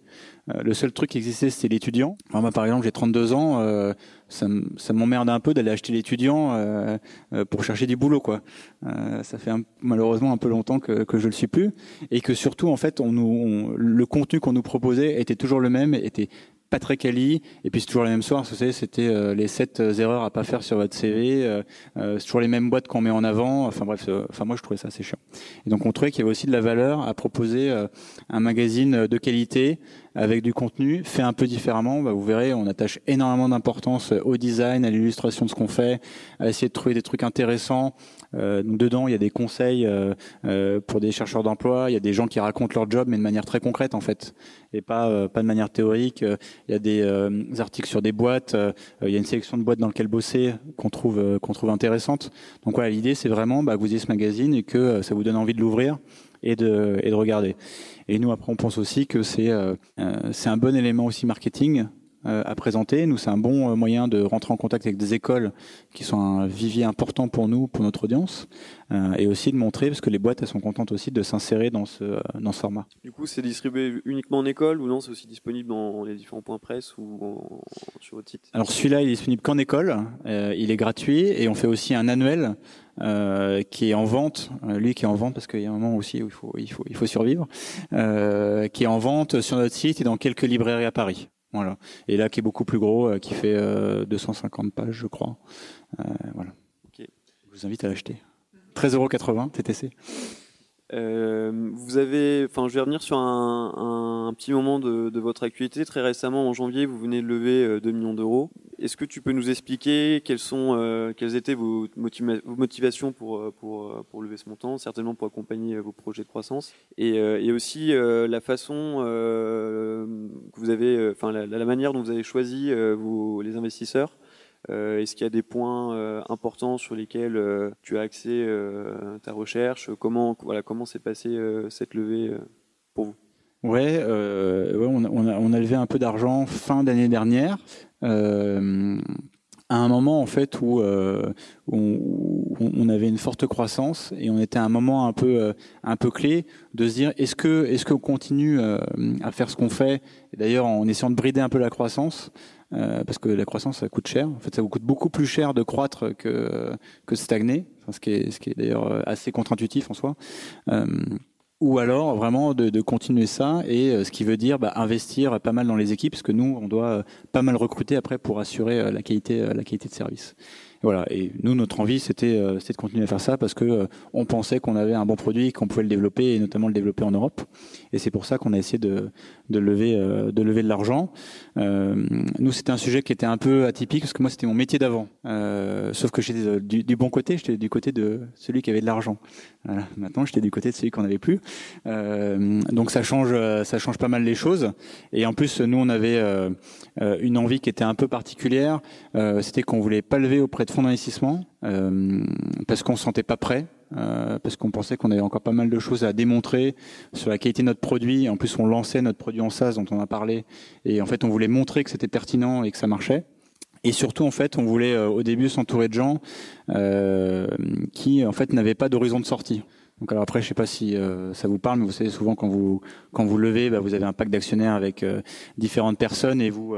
Euh, le seul truc qui existait, c'était l'étudiant. moi, par exemple, j'ai 32 ans, euh, ça m'emmerde un peu d'aller acheter l'étudiant euh, euh, pour chercher du boulot, quoi. Euh, ça fait un, malheureusement un peu longtemps que, que je le suis plus, et que surtout, en fait, on nous, on, le contenu qu'on nous proposait était toujours le même, était pas très quali. Et puis c'est toujours les mêmes soirs, vous savez, c'était euh, les sept euh, erreurs à pas faire sur votre CV. Euh, euh, c'est toujours les mêmes boîtes qu'on met en avant. Enfin bref, enfin moi je trouvais ça assez chiant. Et donc on trouvait qu'il y avait aussi de la valeur à proposer un magazine de qualité avec du contenu fait un peu différemment. Bah, vous verrez, on attache énormément d'importance au design, à l'illustration de ce qu'on fait, à essayer de trouver des trucs intéressants. Euh, dedans, il y a des conseils euh, euh, pour des chercheurs d'emploi, il y a des gens qui racontent leur job, mais de manière très concrète en fait, et pas pas de manière théorique. Il y a des articles sur des boîtes, il y a une sélection de boîtes dans lesquelles bosser qu'on trouve qu'on trouve intéressante. Donc voilà, l'idée c'est vraiment bah, que vous ayez ce magazine et que ça vous donne envie de l'ouvrir et de, et de regarder. Et nous, après, on pense aussi que c'est euh, c'est un bon élément aussi marketing euh, à présenter. Nous, c'est un bon euh, moyen de rentrer en contact avec des écoles qui sont un vivier important pour nous, pour notre audience, euh, et aussi de montrer, parce que les boîtes, elles sont contentes aussi de s'insérer dans ce, euh, dans ce format. Du coup, c'est distribué uniquement en école ou non C'est aussi disponible dans les différents points presse ou sur votre site? Alors celui-là, il est disponible qu'en école. il est gratuit et on fait aussi un annuel euh, qui est en vente, lui qui est en vente parce qu'il y a un moment aussi où il faut, il faut, il faut survivre, euh, qui est en vente sur notre site et dans quelques librairies à Paris. Voilà. Et là, qui est beaucoup plus gros, euh, qui fait 250 euh, pages, je crois. Euh, voilà. Je vous invite à l'acheter. 13,80 TTC. Euh, vous avez, enfin, je vais revenir sur un, petit moment de, votre actualité. Très récemment, en janvier, vous venez de lever 2 millions d'euros. Est-ce que tu peux nous expliquer quelles sont, euh, quelles étaient vos, motivations pour, pour, pour lever ce montant, certainement pour accompagner vos projets de croissance, et, aussi la façon que vous avez, enfin, la, la, manière dont vous avez choisi vos, les investisseurs euh, est-ce qu'il y a des points euh, importants sur lesquels euh, tu as axé ta recherche? Comment voilà comment s'est passée cette levée pour vous? Ouais, ouais on, a, levé un peu d'argent fin d'année dernière. Euh, à un moment en fait où, euh, on, on, avait une forte croissance et on était à un moment un peu un peu clé de se dire est-ce que est-ce qu'on continue à faire ce qu'on fait? D'ailleurs en essayant de brider un peu la croissance euh, parce que la croissance ça coûte cher. En fait, ça vous coûte beaucoup plus cher de croître que que de stagner, enfin, ce qui est ce qui est d'ailleurs euh, assez contre-intuitif en soi. Euh, ou alors vraiment de, de, continuer ça et euh, ce qui veut dire bah, investir pas mal dans les équipes parce que nous on doit pas mal recruter après pour assurer la qualité la qualité de service voilà. Et nous, notre envie, c'était euh, de continuer à faire ça parce que euh, on pensait qu'on avait un bon produit, qu'on pouvait le développer et notamment le développer en Europe. Et c'est pour ça qu'on a essayé de, de lever euh, de lever de l'argent. Euh, nous, c'était un sujet qui était un peu atypique parce que moi, c'était mon métier d'avant. sauf que j'étais du, bon côté, j'étais du côté de celui qui avait de l'argent. Voilà. Maintenant, j'étais du côté de celui qu'on n'avait plus. donc ça change ça change pas mal les choses. Et en plus, nous, on avait une envie qui était un peu particulière. c'était qu'on voulait pas lever auprès de fonds d'investissement euh, parce qu'on se sentait pas prêt, euh, parce qu'on pensait qu'on avait encore pas mal de choses à démontrer sur la qualité de notre produit. En plus, on lançait notre produit en SaaS dont on a parlé, et en fait, on voulait montrer que c'était pertinent et que ça marchait. Et surtout, en fait, on voulait euh, au début s'entourer de gens euh, qui, en fait, n'avaient pas d'horizon de sortie. Donc alors après, je sais pas si euh, ça vous parle, mais vous savez souvent quand vous quand vous levez, bah, vous avez un pack d'actionnaires avec différentes personnes et vous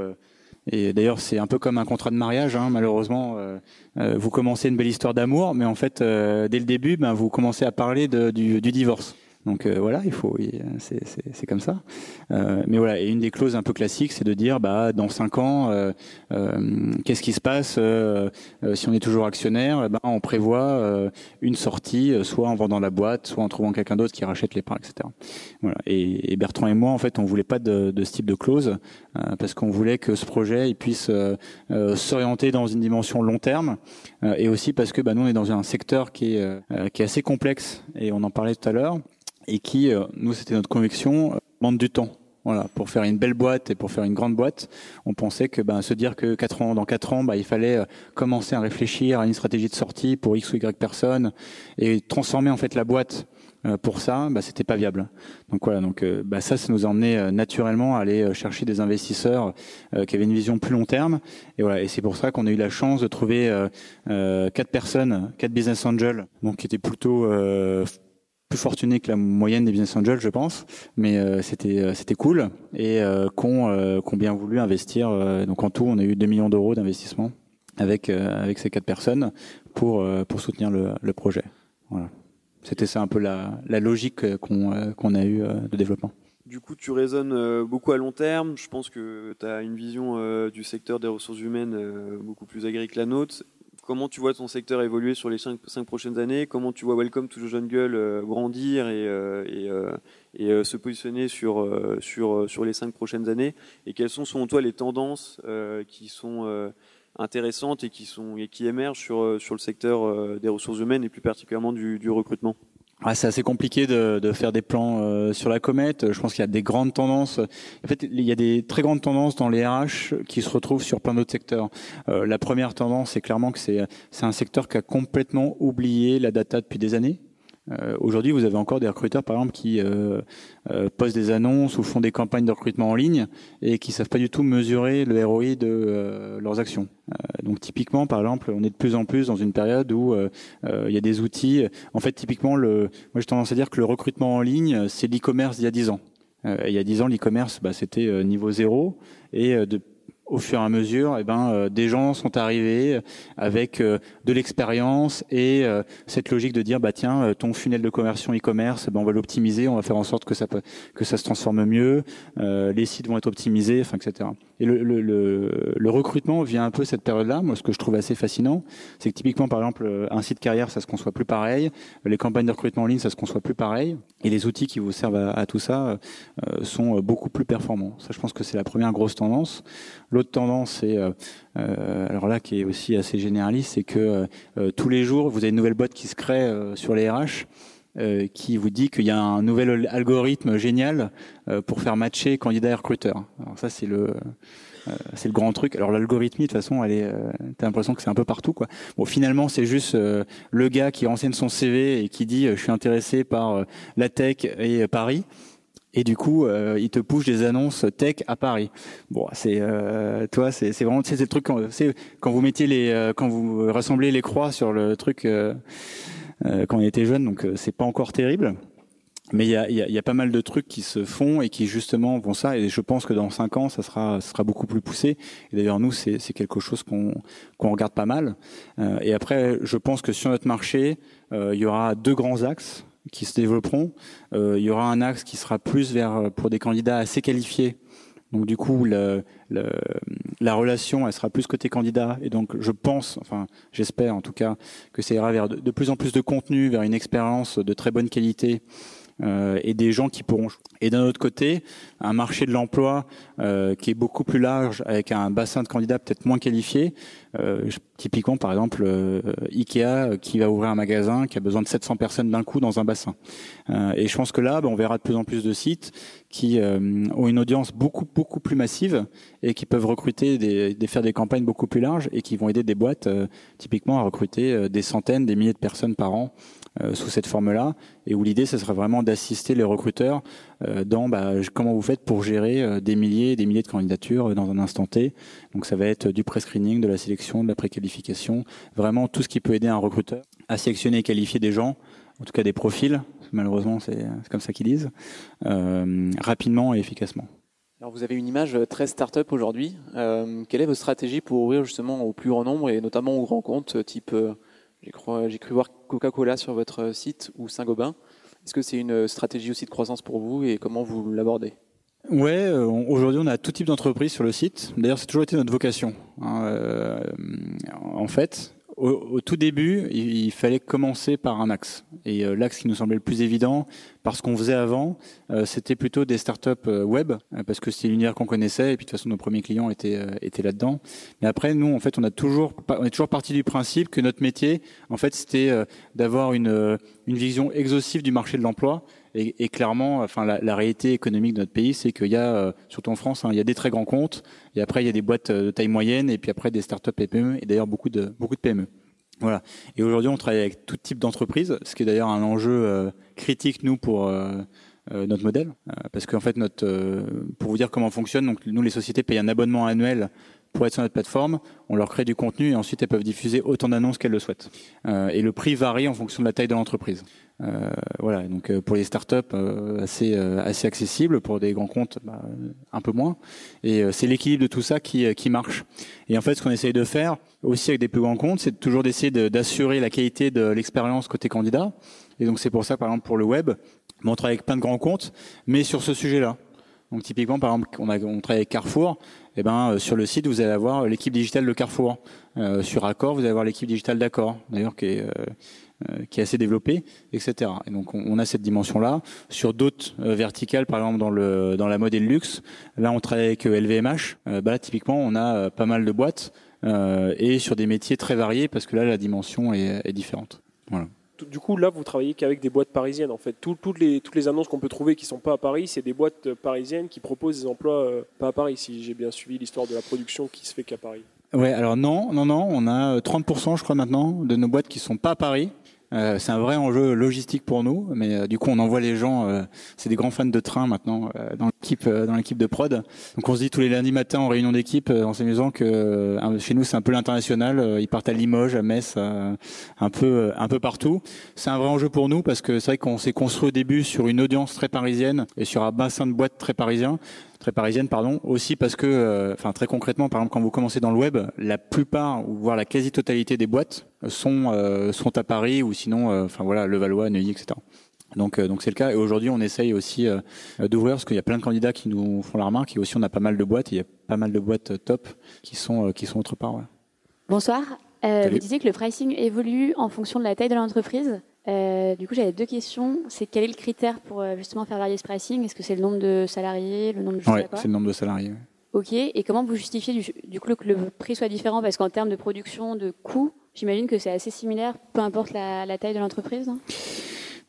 et d'ailleurs, c'est un peu comme un contrat de mariage. Hein, malheureusement, euh, euh, vous commencez une belle histoire d'amour, mais en fait, euh, dès le début, ben, vous commencez à parler de, du, du divorce. Donc euh, voilà, il faut, c'est comme ça. Euh, mais voilà, et une des clauses un peu classiques, c'est de dire, bah dans cinq ans, euh, qu'est-ce qui se passe si on est toujours actionnaire? Bah, on prévoit une sortie, soit en vendant la boîte, soit en trouvant quelqu'un d'autre qui rachète les parts, etc. Voilà. Et, et, Bertrand et moi, en fait, on voulait pas de, de ce type de clause parce qu'on voulait que ce projet il puisse s'orienter dans une dimension long terme et aussi parce que bah, nous on est dans un secteur qui est qui est assez complexe et on en parlait tout à l'heure et qui, euh, nous, c'était notre conviction, euh, demande du temps. Voilà, pour faire une belle boîte et pour faire une grande boîte, on pensait que ben, se dire que quatre ans, dans quatre ans, ben, il fallait euh, commencer à réfléchir à une stratégie de sortie pour X ou Y personnes et transformer en fait la boîte pour ça, ben, c'était pas viable. Donc voilà, donc ben, ça, ça nous a emmené naturellement à aller chercher des investisseurs qui avaient une vision plus long terme. Et voilà, et c'est pour ça qu'on a eu la chance de trouver quatre personnes, quatre business angels, donc qui étaient plutôt plus fortuné que la moyenne des business angels, je pense, mais euh, c'était euh, c'était cool et qu'on euh, bien voulu investir. donc en tout, on a eu 2 millions d'euros d'investissement avec avec ces quatre personnes pour pour soutenir le, le projet. Voilà. C'était ça un peu la, la logique qu'on qu'on a eu de développement. Du coup, tu raisonnes beaucoup à long terme. Je pense que tu as une vision du secteur des ressources humaines beaucoup plus agréée que la nôtre comment tu vois ton secteur évoluer sur les cinq, prochaines années? Comment tu vois Welcome to the Jungle euh, grandir et, euh, et, se positionner sur, les cinq prochaines années? Et quelles sont, selon toi, les tendances qui sont intéressantes et qui, sont, et qui émergent sur, le secteur des ressources humaines et plus particulièrement du recrutement? C'est assez compliqué de, de, faire des plans euh, sur la comète. Je pense qu'il y a des grandes tendances. En fait, il y a des très grandes tendances dans les RH qui se retrouvent sur plein d'autres secteurs. Euh, la première tendance, c'est clairement que c'est un secteur qui a complètement oublié la data depuis des années. Euh, Aujourd'hui, vous avez encore des recruteurs, par exemple, qui euh, euh, postent des annonces ou font des campagnes de recrutement en ligne et qui savent pas du tout mesurer le ROI de euh, leurs actions. Euh, donc, typiquement, par exemple, on est de plus en plus dans une période où il y a des outils. En fait, typiquement, le, moi, j'ai tendance à dire que le recrutement en ligne, c'est l'e-commerce d'il y a 10 ans. il y a 10 ans, l'e-commerce, bah, c'était niveau zéro. Et de au fur et à mesure, eh ben, euh, des gens sont arrivés avec euh, de l'expérience et euh, cette logique de dire, bah tiens, ton funnel de conversion e-commerce, ben, on va l'optimiser, on va faire en sorte que ça que ça se transforme mieux, les sites vont être optimisés, enfin, etc. Et le, recrutement vient un peu cette période-là. Moi, ce que je trouve assez fascinant, c'est que typiquement, par exemple, un site carrière, ça se conçoit plus pareil. Les campagnes de recrutement en ligne, ça se conçoit plus pareil. Et les outils qui vous servent à, tout ça euh, sont beaucoup plus performants. Ça, je pense que c'est la première grosse tendance. L'autre tendance, c'est euh, euh, alors là qui est aussi assez généraliste, c'est que tous les jours, vous avez une nouvelle boîte qui se crée sur les RH. Euh, qui vous dit qu'il y a un nouvel algorithme génial euh, pour faire matcher candidat et recruteur. Alors ça c'est le euh, c'est le grand truc. Alors l'algorithmie de toute façon, elle est t'as l'impression que c'est un peu partout quoi. Bon finalement c'est juste le gars qui renseigne son CV et qui dit je suis intéressé par la tech et Paris. Et du coup, il te pousse des annonces tech à Paris. Bon, c'est toi, c'est vraiment c'est le truc quand, quand vous mettez les quand vous rassemblez les croix sur le truc euh, quand on était jeune, donc euh, c'est pas encore terrible. Mais il y a, y, y a, pas mal de trucs qui se font et qui justement vont ça. Et je pense que dans cinq ans, ça sera, ça sera beaucoup plus poussé. Et d'ailleurs, nous, c'est quelque chose qu'on qu'on regarde pas mal. Euh, et après, je pense que sur notre marché, euh, il y aura deux grands axes qui se développeront. Euh, il y aura un axe qui sera plus vers pour des candidats assez qualifiés donc du coup, la relation, elle sera plus côté candidat. Et donc je pense, enfin j'espère en tout cas, que ça ira vers de, de, plus en plus de contenu, vers une expérience de très bonne qualité euh, et des gens qui pourront. Et d'un autre côté, un marché de l'emploi euh, qui est beaucoup plus large, avec un bassin de candidats peut-être moins qualifiés. Euh, typiquement, par exemple, euh, Ikea euh, qui va ouvrir un magasin qui a besoin de 700 personnes d'un coup dans un bassin. Euh, et je pense que là, ben, on verra de plus en plus de sites qui ont une audience beaucoup beaucoup plus massive et qui peuvent recruter, des, des, faire des campagnes beaucoup plus larges et qui vont aider des boîtes typiquement à recruter des centaines, des milliers de personnes par an euh, sous cette forme-là, et où l'idée, ce serait vraiment d'assister les recruteurs euh, dans bah, comment vous faites pour gérer euh, des milliers et des milliers de candidatures dans un instant T. Donc ça va être du pré-screening, de la sélection, de la préqualification, vraiment tout ce qui peut aider un recruteur à sélectionner et qualifier des gens, en tout cas des profils, malheureusement c'est comme ça qu'ils disent, rapidement et efficacement. Alors vous avez une image très start-up aujourd'hui. quelle est votre stratégie pour ouvrir justement au plus grand nombre et notamment aux grands comptes type j'ai cru, voir Coca-Cola sur votre site ou Saint-Gobain. Est-ce que c'est une stratégie aussi de croissance pour vous et comment vous l'abordez? Ouais, euh, aujourd'hui on a tout type d'entreprise sur le site. D'ailleurs, c'est toujours été notre vocation. Hein, euh, en fait, au, tout début, il, fallait commencer par un axe. Et euh, l'axe qui nous semblait le plus évident, parce qu'on faisait avant, euh, c'était plutôt des startups euh, web, parce que c'était l'univers qu'on connaissait, et puis de toute façon nos premiers clients étaient, étaient là-dedans. Mais après, nous, en fait, on a toujours, on est toujours parti du principe que notre métier, en fait, c'était d'avoir une, une vision exhaustive du marché de l'emploi. Et, et, clairement, enfin, la, la, réalité économique de notre pays, c'est qu'il y a, surtout en France, hein, il y a des très grands comptes, et après il y a des boîtes de taille moyenne, et puis après des startups et PME, et d'ailleurs beaucoup de beaucoup de PME. Voilà. Et aujourd'hui, on travaille avec tout type d'entreprise, ce qui est d'ailleurs un enjeu euh, critique nous pour euh, euh, notre modèle, parce qu'en fait, notre, pour vous dire comment on fonctionne, donc nous les sociétés payent un abonnement annuel pour être sur notre plateforme, on leur crée du contenu et ensuite elles peuvent diffuser autant d'annonces qu'elles le souhaitent. et le prix varie en fonction de la taille de l'entreprise. Euh, voilà, donc euh, pour les startups euh, assez assez accessible, pour des grands comptes bah, un peu moins. Et c'est l'équilibre de tout ça qui qui marche. Et en fait, ce qu'on essaye de faire aussi avec des plus grands comptes, c'est toujours d'essayer d'assurer la qualité de l'expérience côté candidat. Et donc c'est pour ça, par exemple, pour le web, on travaille avec plein de grands comptes, mais sur ce sujet-là. Donc typiquement, par exemple, on, travaille avec Carrefour, eh ben sur le site vous allez avoir l'équipe digitale de Carrefour. sur Accor, vous allez avoir l'équipe digitale d'Accor, d'ailleurs qui est qui est assez développée, etc. Et donc on, a cette dimension-là. Sur d'autres verticales, par exemple dans le dans la mode et le luxe, là on travaille avec LVMH. bah là, typiquement on a pas mal de boîtes et sur des métiers très variés parce que là la dimension est, est différente. Voilà du coup, là, vous travaillez qu'avec des boîtes parisiennes. En fait, toutes, les, toutes les annonces qu'on peut trouver qui sont pas à Paris, c'est des boîtes parisiennes qui proposent des emplois euh, pas à Paris. Si j'ai bien suivi l'histoire de la production qui se fait qu'à Paris. Ouais, alors non, non, non, on a 30%, je crois maintenant, de nos boîtes qui sont pas à Paris. Euh, c'est un vrai enjeu logistique pour nous, mais euh, du coup on envoie les gens. Euh, c'est des grands fans de train maintenant dans l'équipe dans l'équipe de prod. Donc on se dit tous les lundis matins en réunion d'équipe en s'amusant que chez nous c'est un peu l'international. ils partent à Limoges, à Metz, un peu un peu partout. C'est un vrai enjeu pour nous parce que c'est vrai qu'on s'est construit au début sur une audience très parisienne et sur un bassin de boîtes très parisien très parisienne, pardon, aussi parce que, euh, enfin très concrètement, par exemple, quand vous commencez dans le web, la plupart, ou voire la quasi-totalité des boîtes sont euh, sont à Paris ou sinon, euh, enfin voilà, Levallois, Neuilly, etc. Donc donc c'est le cas. Et aujourd'hui, on essaye aussi d'ouvrir parce qu'il y a plein de candidats qui nous font la remarque. Et aussi, on a pas mal de boîtes. il y a pas mal de boîtes top qui sont qui sont autre part. Bonsoir. vous disiez que le pricing évolue en fonction de la taille de l'entreprise. Euh, du coup, j'avais deux questions. C'est quel est le critère pour euh, justement faire varier ce pricing? Est-ce que c'est le nombre de salariés, le nombre de Oui, c'est le nombre de salariés. Ok. Et comment vous justifiez du, coup que le prix soit différent? Parce qu'en termes de production, de coût, j'imagine que c'est assez similaire, peu importe la, taille de l'entreprise.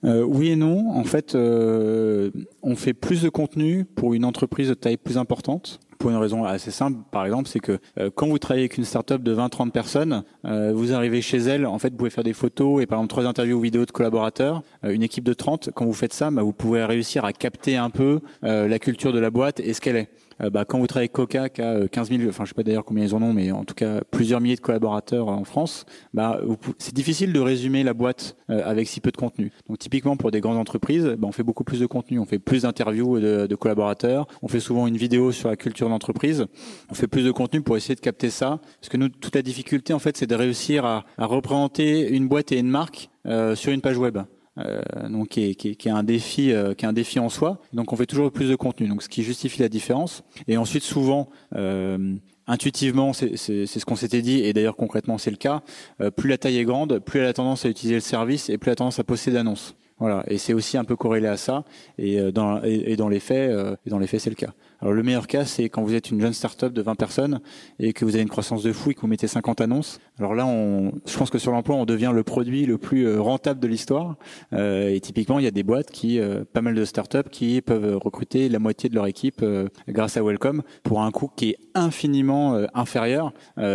Euh, oui et non. En fait, on fait plus de contenu pour une entreprise de taille plus importante pour une raison assez simple, par exemple, c'est que euh, quand vous travaillez avec une startup de 20-30 personnes, euh, vous arrivez chez elle, en fait, vous pouvez faire des photos et par exemple trois interviews vidéo de collaborateurs. Euh, une équipe de 30, quand vous faites ça, bah, vous pouvez réussir à capter un peu la culture de la boîte et ce qu'elle est. Euh, bah, quand vous travaillez avec Coca, qui a 15 euh, 000, enfin je sais pas d'ailleurs combien ils en ont, mais en tout cas plusieurs milliers de collaborateurs en France, bah, c'est difficile de résumer la boîte euh, avec si peu de contenu. Donc typiquement pour des grandes entreprises, bah, on fait beaucoup plus de contenu, on fait plus d'interviews de, collaborateurs, on fait souvent une vidéo sur la culture d'entreprise, on fait plus de contenu pour essayer de capter ça, parce que nous toute la difficulté en fait c'est de réussir à, représenter une boîte et une marque euh, sur une page web. Euh, donc qui est, qui, qui est, un défi, euh, qui est un défi en soi. Donc on fait toujours plus de contenu, donc ce qui justifie la différence. Et ensuite souvent. Euh, intuitivement, c'est ce qu'on s'était dit, et d'ailleurs concrètement c'est le cas. Euh, plus la taille est grande, plus elle a tendance à utiliser le service et plus elle a tendance à poster d'annonces. Voilà, et c'est aussi un peu corrélé à ça. Et dans, et, dans les faits, et dans les faits, c'est le cas. Alors le meilleur cas, c'est quand vous êtes une jeune start-up de 20 personnes et que vous avez une croissance de fou et que vous mettez 50 annonces. Alors là, on, je pense que sur l'emploi, on devient le produit le plus euh, rentable de l'histoire. Euh, et typiquement, il y a des boîtes qui, euh, pas mal de start-up qui peuvent recruter la moitié de leur équipe grâce à Welcome pour un coût qui est infiniment inférieur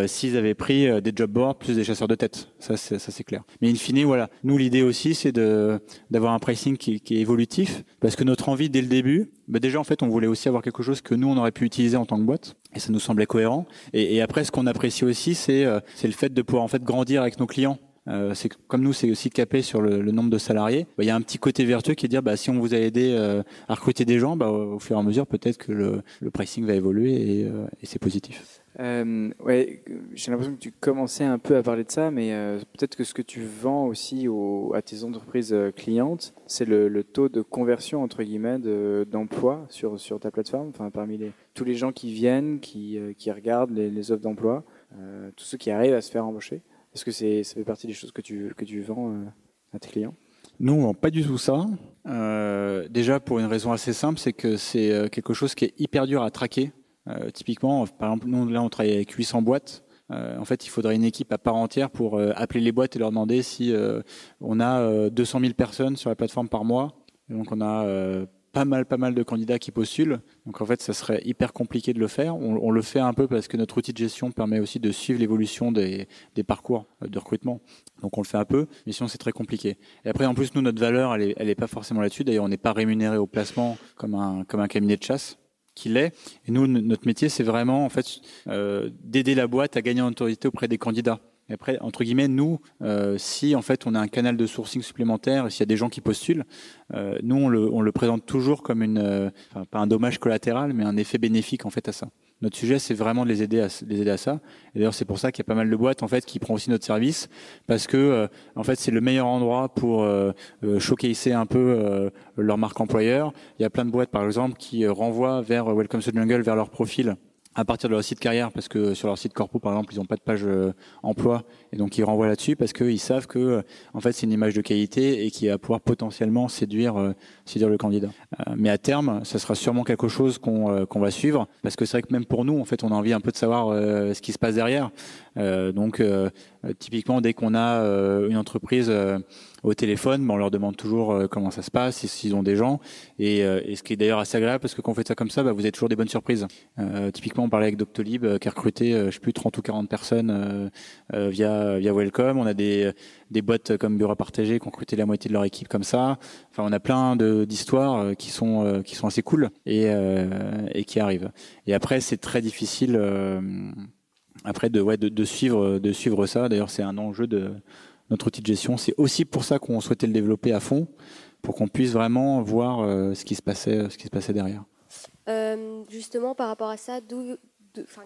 s'ils avaient pris des job boards plus des chasseurs de tête. Ça, c'est, ça c'est clair. Mais in fine, voilà. Nous, l'idée aussi, c'est de d'avoir un pricing qui, qui est évolutif parce que notre envie dès le début, bah déjà en fait on voulait aussi avoir quelque chose que nous on aurait pu utiliser en tant que boîte et ça nous semblait cohérent. Et, après ce qu'on apprécie aussi c'est euh, c'est le fait de pouvoir en fait grandir avec nos clients. Euh, c'est comme nous, c'est aussi capé sur le, le, nombre de salariés. Bah, il y a un petit côté vertueux qui est de dire, bah, si on vous a aidé euh, à recruter des gens, bah, au fur et à mesure, peut-être que le, le pricing va évoluer et, euh, et c'est positif. Euh, ouais, j'ai l'impression que tu commençais un peu à parler de ça, mais euh, peut-être que ce que tu vends aussi au, à tes entreprises euh, clientes, c'est le, le, taux de conversion entre guillemets d'emploi sur sur ta plateforme. Enfin, parmi les, tous les gens qui viennent, qui, qui regardent les, offres d'emploi, tous ceux qui arrivent à se faire embaucher. Est-ce que c'est ça fait partie des choses que tu que tu vends à tes clients? Nous, on vend pas du tout ça. Déjà pour une raison assez simple, c'est que c'est quelque chose qui est hyper dur à traquer. Euh, typiquement, par exemple, nous, là, on travaille avec 800 boîtes. Euh, en fait, il faudrait une équipe à part entière pour euh, appeler les boîtes et leur demander si on a 200 000 personnes sur la plateforme par mois. donc, on a pas mal, pas mal de candidats qui postulent. Donc en fait, ça serait hyper compliqué de le faire. On, le fait un peu parce que notre outil de gestion permet aussi de suivre l'évolution des, parcours de recrutement. Donc on le fait un peu, mais sinon c'est très compliqué. Et après, en plus, nous, notre valeur, elle est, elle est pas forcément là-dessus. D'ailleurs, on n'est pas rémunéré au placement comme un, comme un cabinet de chasse qu'il est. Et nous, notre métier, c'est vraiment en fait euh, d'aider la boîte à gagner en autorité auprès des candidats. Et après, entre guillemets, nous, euh, si en fait on a un canal de sourcing supplémentaire, s'il y a des gens qui postulent, euh, nous on le, présente toujours comme une, pas un dommage collatéral, mais un effet bénéfique en fait à ça. Notre sujet, c'est vraiment de les aider à ça. Et d'ailleurs, c'est pour ça qu'il y a pas mal de boîtes en fait qui prend aussi notre service parce que euh, en fait, c'est le meilleur endroit pour euh, euh un peu euh, leur marque employeur. Il y a plein de boîtes, par exemple, qui renvoient vers Welcome to Jungle, vers leur profil à partir de leur site carrière, parce que sur leur site corpo, par exemple, ils n'ont pas de page euh, emploi, et donc ils renvoient là-dessus parce qu'ils savent que, euh, en fait, c'est une image de qualité et qui va pouvoir potentiellement séduire, euh, séduire le candidat. mais à terme, ça sera sûrement quelque chose qu'on va suivre, parce que c'est vrai que même pour nous, en fait, on a envie un peu de savoir ce qui se passe derrière. Donc, typiquement, dès qu'on a une entreprise au téléphone, ben, on leur demande toujours euh, comment ça se passe, s'ils ont des gens. Et, euh, et ce qui est d'ailleurs assez agréable, parce que quand on fait ça comme ça, bah, vous avez toujours des bonnes surprises. Euh, typiquement, on parlait avec Doctolib, qui a recruté, je sais plus, 30 ou 40 personnes via, via Welcome. On a des, des boîtes comme Bureau Partagé qui ont recruté la moitié de leur équipe comme ça. Enfin, on a plein d'histoires qui sont qui sont assez cool et, et qui arrivent. Et après, c'est très difficile après de, ouais, de, de, suivre de suivre ça. D'ailleurs, c'est un enjeu de notre outil de gestion. C'est aussi pour ça qu'on souhaitait le développer à fond, pour qu'on puisse vraiment voir euh, ce qui se passait, ce qui se passait derrière. Euh, justement, par rapport à ça, d'où,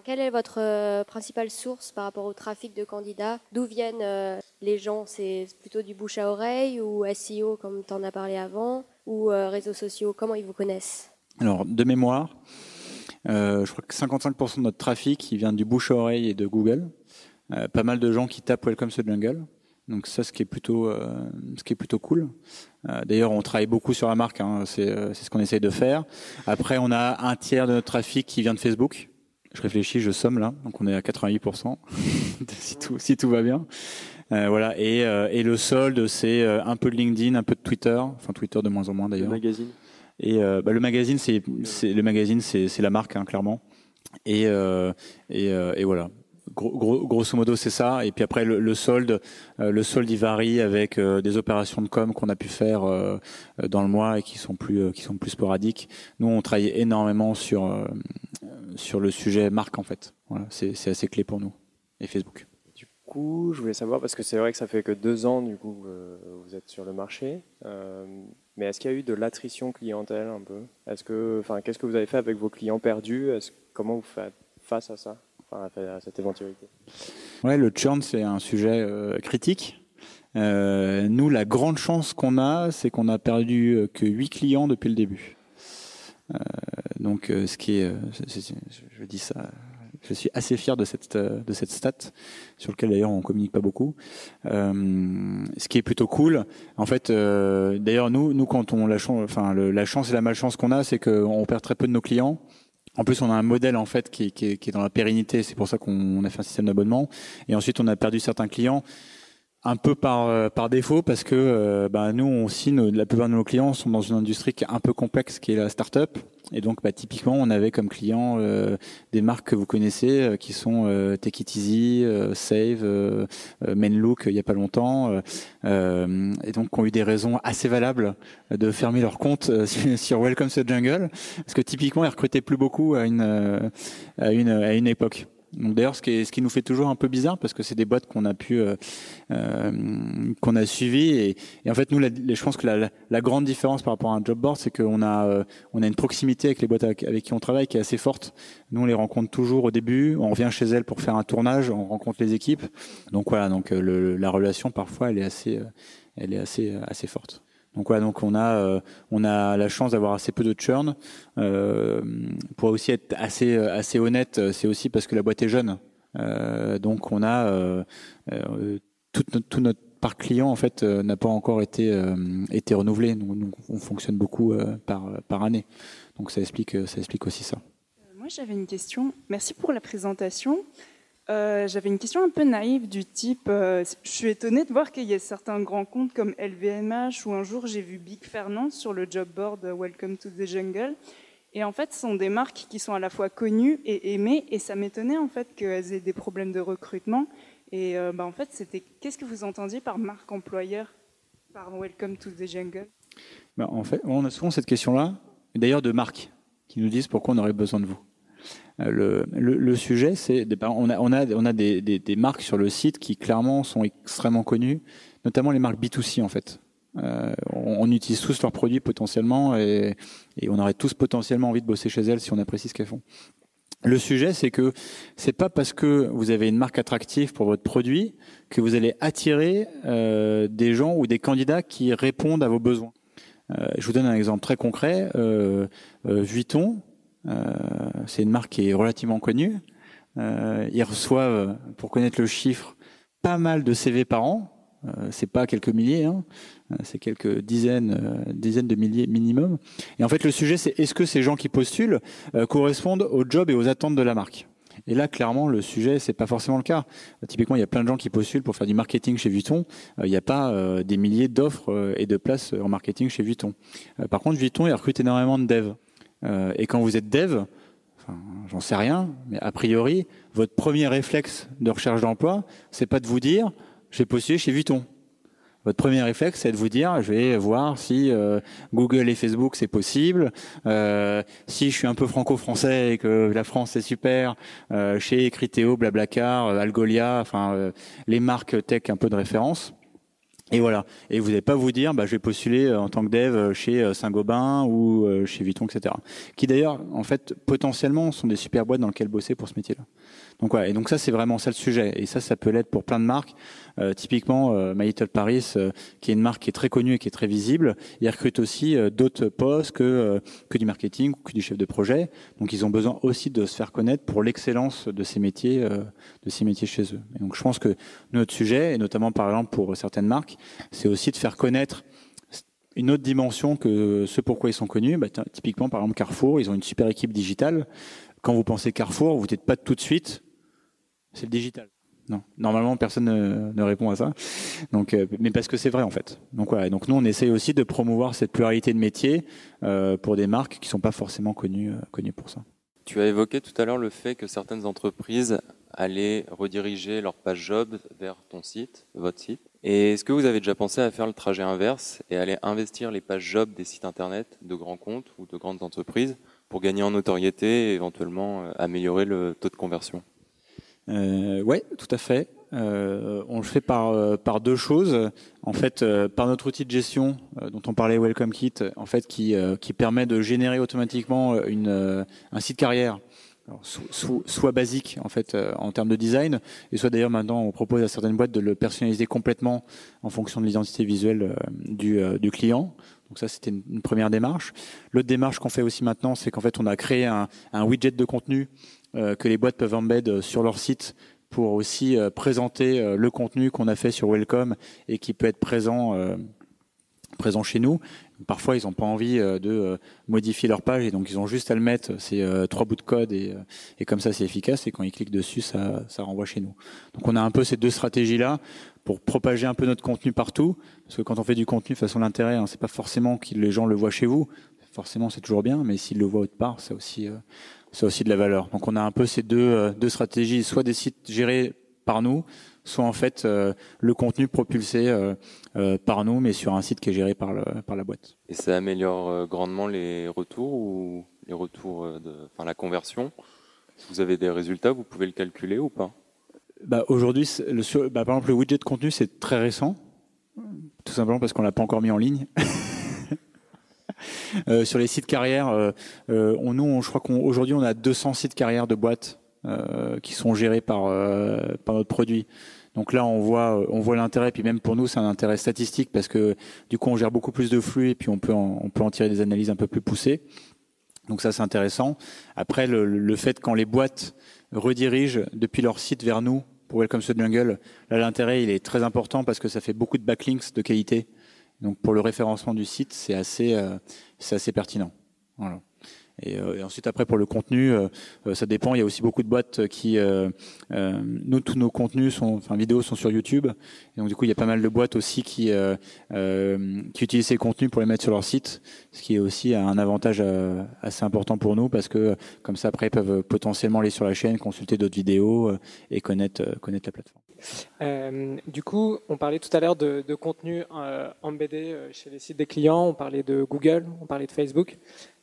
quelle est votre euh, principale source par rapport au trafic de candidats? D'où viennent les gens? C'est plutôt du bouche à oreille ou SEO, comme tu en as parlé avant, ou réseaux sociaux? Comment ils vous connaissent? Alors, de mémoire, je crois que 55% de notre trafic il vient du bouche à oreille et de Google. pas mal de gens qui tapent Welcome to Jungle. Donc ça, ce qui est plutôt, euh, ce qui est plutôt cool. Euh, D'ailleurs, on travaille beaucoup sur la marque. Hein, c'est euh, ce qu'on essaye de faire. Après, on a un tiers de notre trafic qui vient de Facebook. Je réfléchis, je somme là, donc on est à 88% si tout si tout va bien. Euh, voilà. Et, euh, et le solde, c'est un peu de LinkedIn, un peu de Twitter, enfin Twitter de moins en moins d'ailleurs. Le magazine. Et bah, le magazine, c'est le magazine, c'est la marque hein, clairement. Et, et, et voilà grosso modo, c'est ça. Et puis après, le, solde, euh, le solde, il varie avec euh, des opérations de com qu'on a pu faire euh, dans le mois et qui sont plus, qui sont plus sporadiques. Nous, on travaille énormément sur sur le sujet marque en fait. C'est assez clé pour nous et Facebook. Du coup, je voulais savoir parce que c'est vrai que ça fait que deux ans du coup vous êtes sur le marché. Mais est-ce qu'il y a eu de l'attrition clientèle un peu? Est-ce que, enfin, qu'est-ce que vous avez fait avec vos clients perdus? Comment vous faites face à ça? À cette éventualité Ouais, le churn, c'est un sujet euh, critique. Euh, nous, la grande chance qu'on a, c'est qu'on a perdu euh, que 8 clients depuis le début. donc, ce qui est, je, dis ça, je suis assez fier de cette de cette stat sur lequel d'ailleurs on communique pas beaucoup. ce qui est plutôt cool. En fait, d'ailleurs nous nous quand on la chance, enfin la chance et la malchance qu'on a, c'est qu'on perd très peu de nos clients. En plus, on a un modèle en fait qui, qui, qui est dans la pérennité. C'est pour ça qu'on a fait un système d'abonnement. Et ensuite, on a perdu certains clients un peu par euh, par défaut parce que euh, bah, nous aussi la plupart de nos clients sont dans une industrie qui est un peu complexe qui est la start-up. Et donc bah, typiquement on avait comme clients euh, des marques que vous connaissez qui sont Take It Easy, Save, Menlook il y a pas longtemps et donc qui ont eu des raisons assez valables de fermer leur compte sur Welcome to Jungle parce que typiquement ils recrutaient plus beaucoup à une à une à une époque donc d'ailleurs, ce qui, nous fait toujours un peu bizarre, parce que c'est des boîtes qu'on a pu, euh, euh, qu'on a suivies, et, et, en fait nous, la, je pense que la, grande différence par rapport à un job board, c'est qu'on a, euh, on a une proximité avec les boîtes avec, qui on travaille qui est assez forte. Nous, on les rencontre toujours au début, on revient chez elles pour faire un tournage, on rencontre les équipes. Donc voilà, donc la relation parfois, elle est assez, elle est assez, assez forte. Donc voilà, donc on a euh, on a la chance d'avoir assez peu de churn. Euh, pour aussi être assez assez honnête, c'est aussi parce que la boîte est jeune. Euh, donc on a euh, euh tout, notre, tout notre parc client en fait n'a pas encore été été renouvelé. Nous, on fonctionne beaucoup par par année. Donc ça explique ça explique aussi ça. Moi j'avais une question. Merci pour la présentation. Euh, j'avais une question un peu naïve du type, euh, je suis étonnée de voir qu'il y a certains grands comptes comme LVMH ou un jour j'ai vu Big Fernand sur le job board Welcome to the Jungle. Et en fait, ce sont des marques qui sont à la fois connues et aimées. Et ça m'étonnait en fait qu'elles aient des problèmes de recrutement. Et euh, bah, en fait, c'était qu'est-ce que vous entendiez par marque employeur, par Welcome to the Jungle? Bah, En fait, on a souvent cette question-là, d'ailleurs de marques qui nous disent pourquoi on aurait besoin de vous. Euh, le, le, sujet, c'est on a, on a, on a des, des, marques sur le site qui clairement sont extrêmement connues, notamment les marques B2C en fait. Euh, on, utilise tous leurs produits potentiellement et, et, on aurait tous potentiellement envie de bosser chez elles si on apprécie ce qu'elles font. Le sujet, c'est que c'est pas parce que vous avez une marque attractive pour votre produit que vous allez attirer euh, des gens ou des candidats qui répondent à vos besoins. Euh, je vous donne un exemple très concret. Euh, Vuitton c'est une marque qui est relativement connue. ils reçoivent, pour connaître le chiffre, pas mal de CV par an. c'est pas quelques milliers, hein. c'est quelques dizaines, dizaines de milliers minimum. Et en fait, le sujet, c'est est-ce que ces gens qui postulent correspondent au job et aux attentes de la marque? Et là, clairement, le sujet, c'est pas forcément le cas. typiquement, il y a plein de gens qui postulent pour faire du marketing chez Vuitton. Euh, il n'y a pas euh, des milliers d'offres euh, et de places en marketing chez Vuitton. par contre, Vuitton, il recrute énormément de devs. Et quand vous êtes dev, enfin, j'en sais rien, mais a priori, votre premier réflexe de recherche d'emploi, c'est pas de vous dire, j'ai postulé chez Vuitton votre premier réflexe, c'est de vous dire, je vais voir si euh, Google et Facebook c'est possible, euh, si je suis un peu franco-français et que la France c'est super, euh, chez Criteo, Blablacar, Algolia, enfin les marques tech un peu de référence. Et voilà. Et vous n'allez pas vous dire, bah, je vais postuler en tant que dev chez Saint-Gobain ou chez Vuitton, etc. Qui d'ailleurs, en fait, potentiellement, sont des super boîtes dans lesquelles bosser pour ce métier-là. Donc voilà. Et donc ça, c'est vraiment ça le sujet. Et ça, ça peut l'être pour plein de marques. Euh, typiquement, euh, My Little Paris, euh, qui est une marque qui est très connue et qui est très visible, ils recrutent aussi d'autres postes que que du marketing ou que du chef de projet. Donc ils ont besoin aussi de se faire connaître pour l'excellence de ces métiers, de ces métiers chez eux. Et donc je pense que notre sujet, et notamment par exemple pour certaines marques, c'est aussi de faire connaître une autre dimension que ce pourquoi ils sont connus. Bah, typiquement, par exemple, Carrefour, ils ont une super équipe digitale. Quand vous pensez Carrefour, vous n'êtes pas tout de suite, c'est le digital. Non, normalement personne ne, répond à ça. Donc, euh, mais parce que c'est vrai en fait. Donc voilà. Donc nous on essaye aussi de promouvoir cette pluralité de métiers euh, pour des marques qui sont pas forcément connues euh, connues pour ça. Tu as évoqué tout à l'heure le fait que certaines entreprises allaient rediriger leur page job vers ton site, votre site. Et est-ce que vous avez déjà pensé à faire le trajet inverse et aller investir les pages job des sites internet de grands comptes ou de grandes entreprises pour gagner en notoriété et éventuellement améliorer le taux de conversion euh, Ouais, tout à fait. Euh, on le fait par, euh, par deux choses. En fait, euh, par notre outil de gestion dont on parlait, Welcome Kit, en fait, qui, qui permet de générer automatiquement une, un site carrière. soit basique en fait en termes de design et soit d'ailleurs maintenant on propose à certaines boîtes de le personnaliser complètement en fonction de l'identité visuelle du, du client donc ça, c'était une, première démarche. L'autre démarche qu'on fait aussi maintenant, c'est qu'en fait, on a créé un, widget de contenu euh, que les boîtes peuvent embed sur leur site pour aussi euh, présenter euh, le contenu qu'on a fait sur Welcome et qui peut être présent chez nous. Parfois, ils n'ont pas envie de modifier leur page et donc ils ont juste à le mettre, c'est trois bouts de code et, et comme ça c'est efficace et quand ils cliquent dessus, ça, ça renvoie chez nous. Donc on a un peu ces deux stratégies-là pour propager un peu notre contenu partout, parce que quand on fait du contenu de façon l'intérêt, hein, c'est pas forcément que les gens le voient chez vous, forcément c'est toujours bien, mais s'ils le voient autre part, c'est aussi c'est aussi de la valeur. Donc on a un peu ces deux, euh, stratégies, soit des sites gérés par nous, soit en fait euh, le contenu propulsé euh, par nous, mais sur un site qui est géré par la boîte. Et ça améliore grandement les retours ou les retours de, enfin la conversion? Si vous avez des résultats, vous pouvez le calculer ou pas? Bah, Aujourd'hui, bah, par exemple, le widget de contenu, c'est très récent, tout simplement parce qu'on l'a pas encore mis en ligne. Euh, sur les sites carrières, euh, euh, nous, je crois qu'aujourd'hui, on, a 200 sites carrières de boîtes qui sont gérés par, par notre produit. Donc là, on voit, on voit l'intérêt. Puis même pour nous, c'est un intérêt statistique parce que du coup, on gère beaucoup plus de flux et puis on peut en, on peut en tirer des analyses un peu plus poussées. Donc ça, c'est intéressant. Après, le, le fait quand les boîtes redirigent depuis leur site vers nous pour Welcome to Jungle, là, l'intérêt, il est très important parce que ça fait beaucoup de backlinks de qualité. Donc pour le référencement du site, c'est assez, euh, c'est assez pertinent. Euh, et, ensuite après pour le contenu, euh, ça dépend. Il y a aussi beaucoup de boîtes qui, nous tous nos contenus sont, enfin vidéos sont sur YouTube. Et donc du coup il y a pas mal de boîtes aussi qui utilisent ces contenus pour les mettre sur leur site, ce qui est aussi un avantage assez important pour nous parce que comme ça après ils peuvent potentiellement aller sur la chaîne, consulter d'autres vidéos et connaître connaître la plateforme. Euh, du coup, on parlait tout à l'heure de, contenu euh, embedé euh, chez les sites des clients, on parlait de Google, on parlait de Facebook.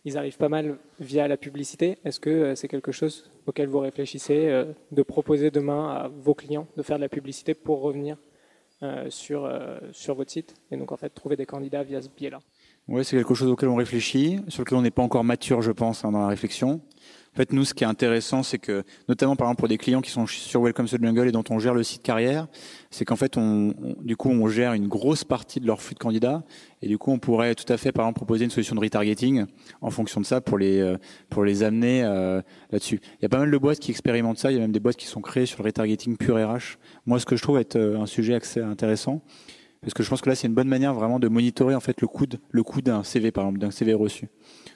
Ils arrivent pas mal via la publicité. Est-ce que c'est quelque chose auquel vous réfléchissez de proposer demain à vos clients de faire de la publicité pour revenir sur, sur votre site et donc en fait trouver des candidats via ce biais-là? Ouais, c'est quelque chose auquel on réfléchit, sur lequel on n'est pas encore mature, je pense, hein, dans la réflexion. En fait, nous, ce qui est intéressant, c'est que, notamment par exemple pour des clients qui sont sur Welcome to the Jungle et dont on gère le site carrière, c'est qu'en fait, on, du coup, on gère une grosse partie de leur flux de candidats, et du coup, on pourrait tout à fait, par exemple, proposer une solution de retargeting en fonction de ça pour les euh, pour les amener euh, là-dessus. Il y a pas mal de boîtes qui expérimentent ça. Il y a même des boîtes qui sont créées sur le retargeting pur RH. Moi, ce que je trouve être euh, un sujet assez intéressant, parce que je pense que là, c'est une bonne manière vraiment de monitorer en fait le coût, le coût d'un CV, par exemple, d'un CV reçu.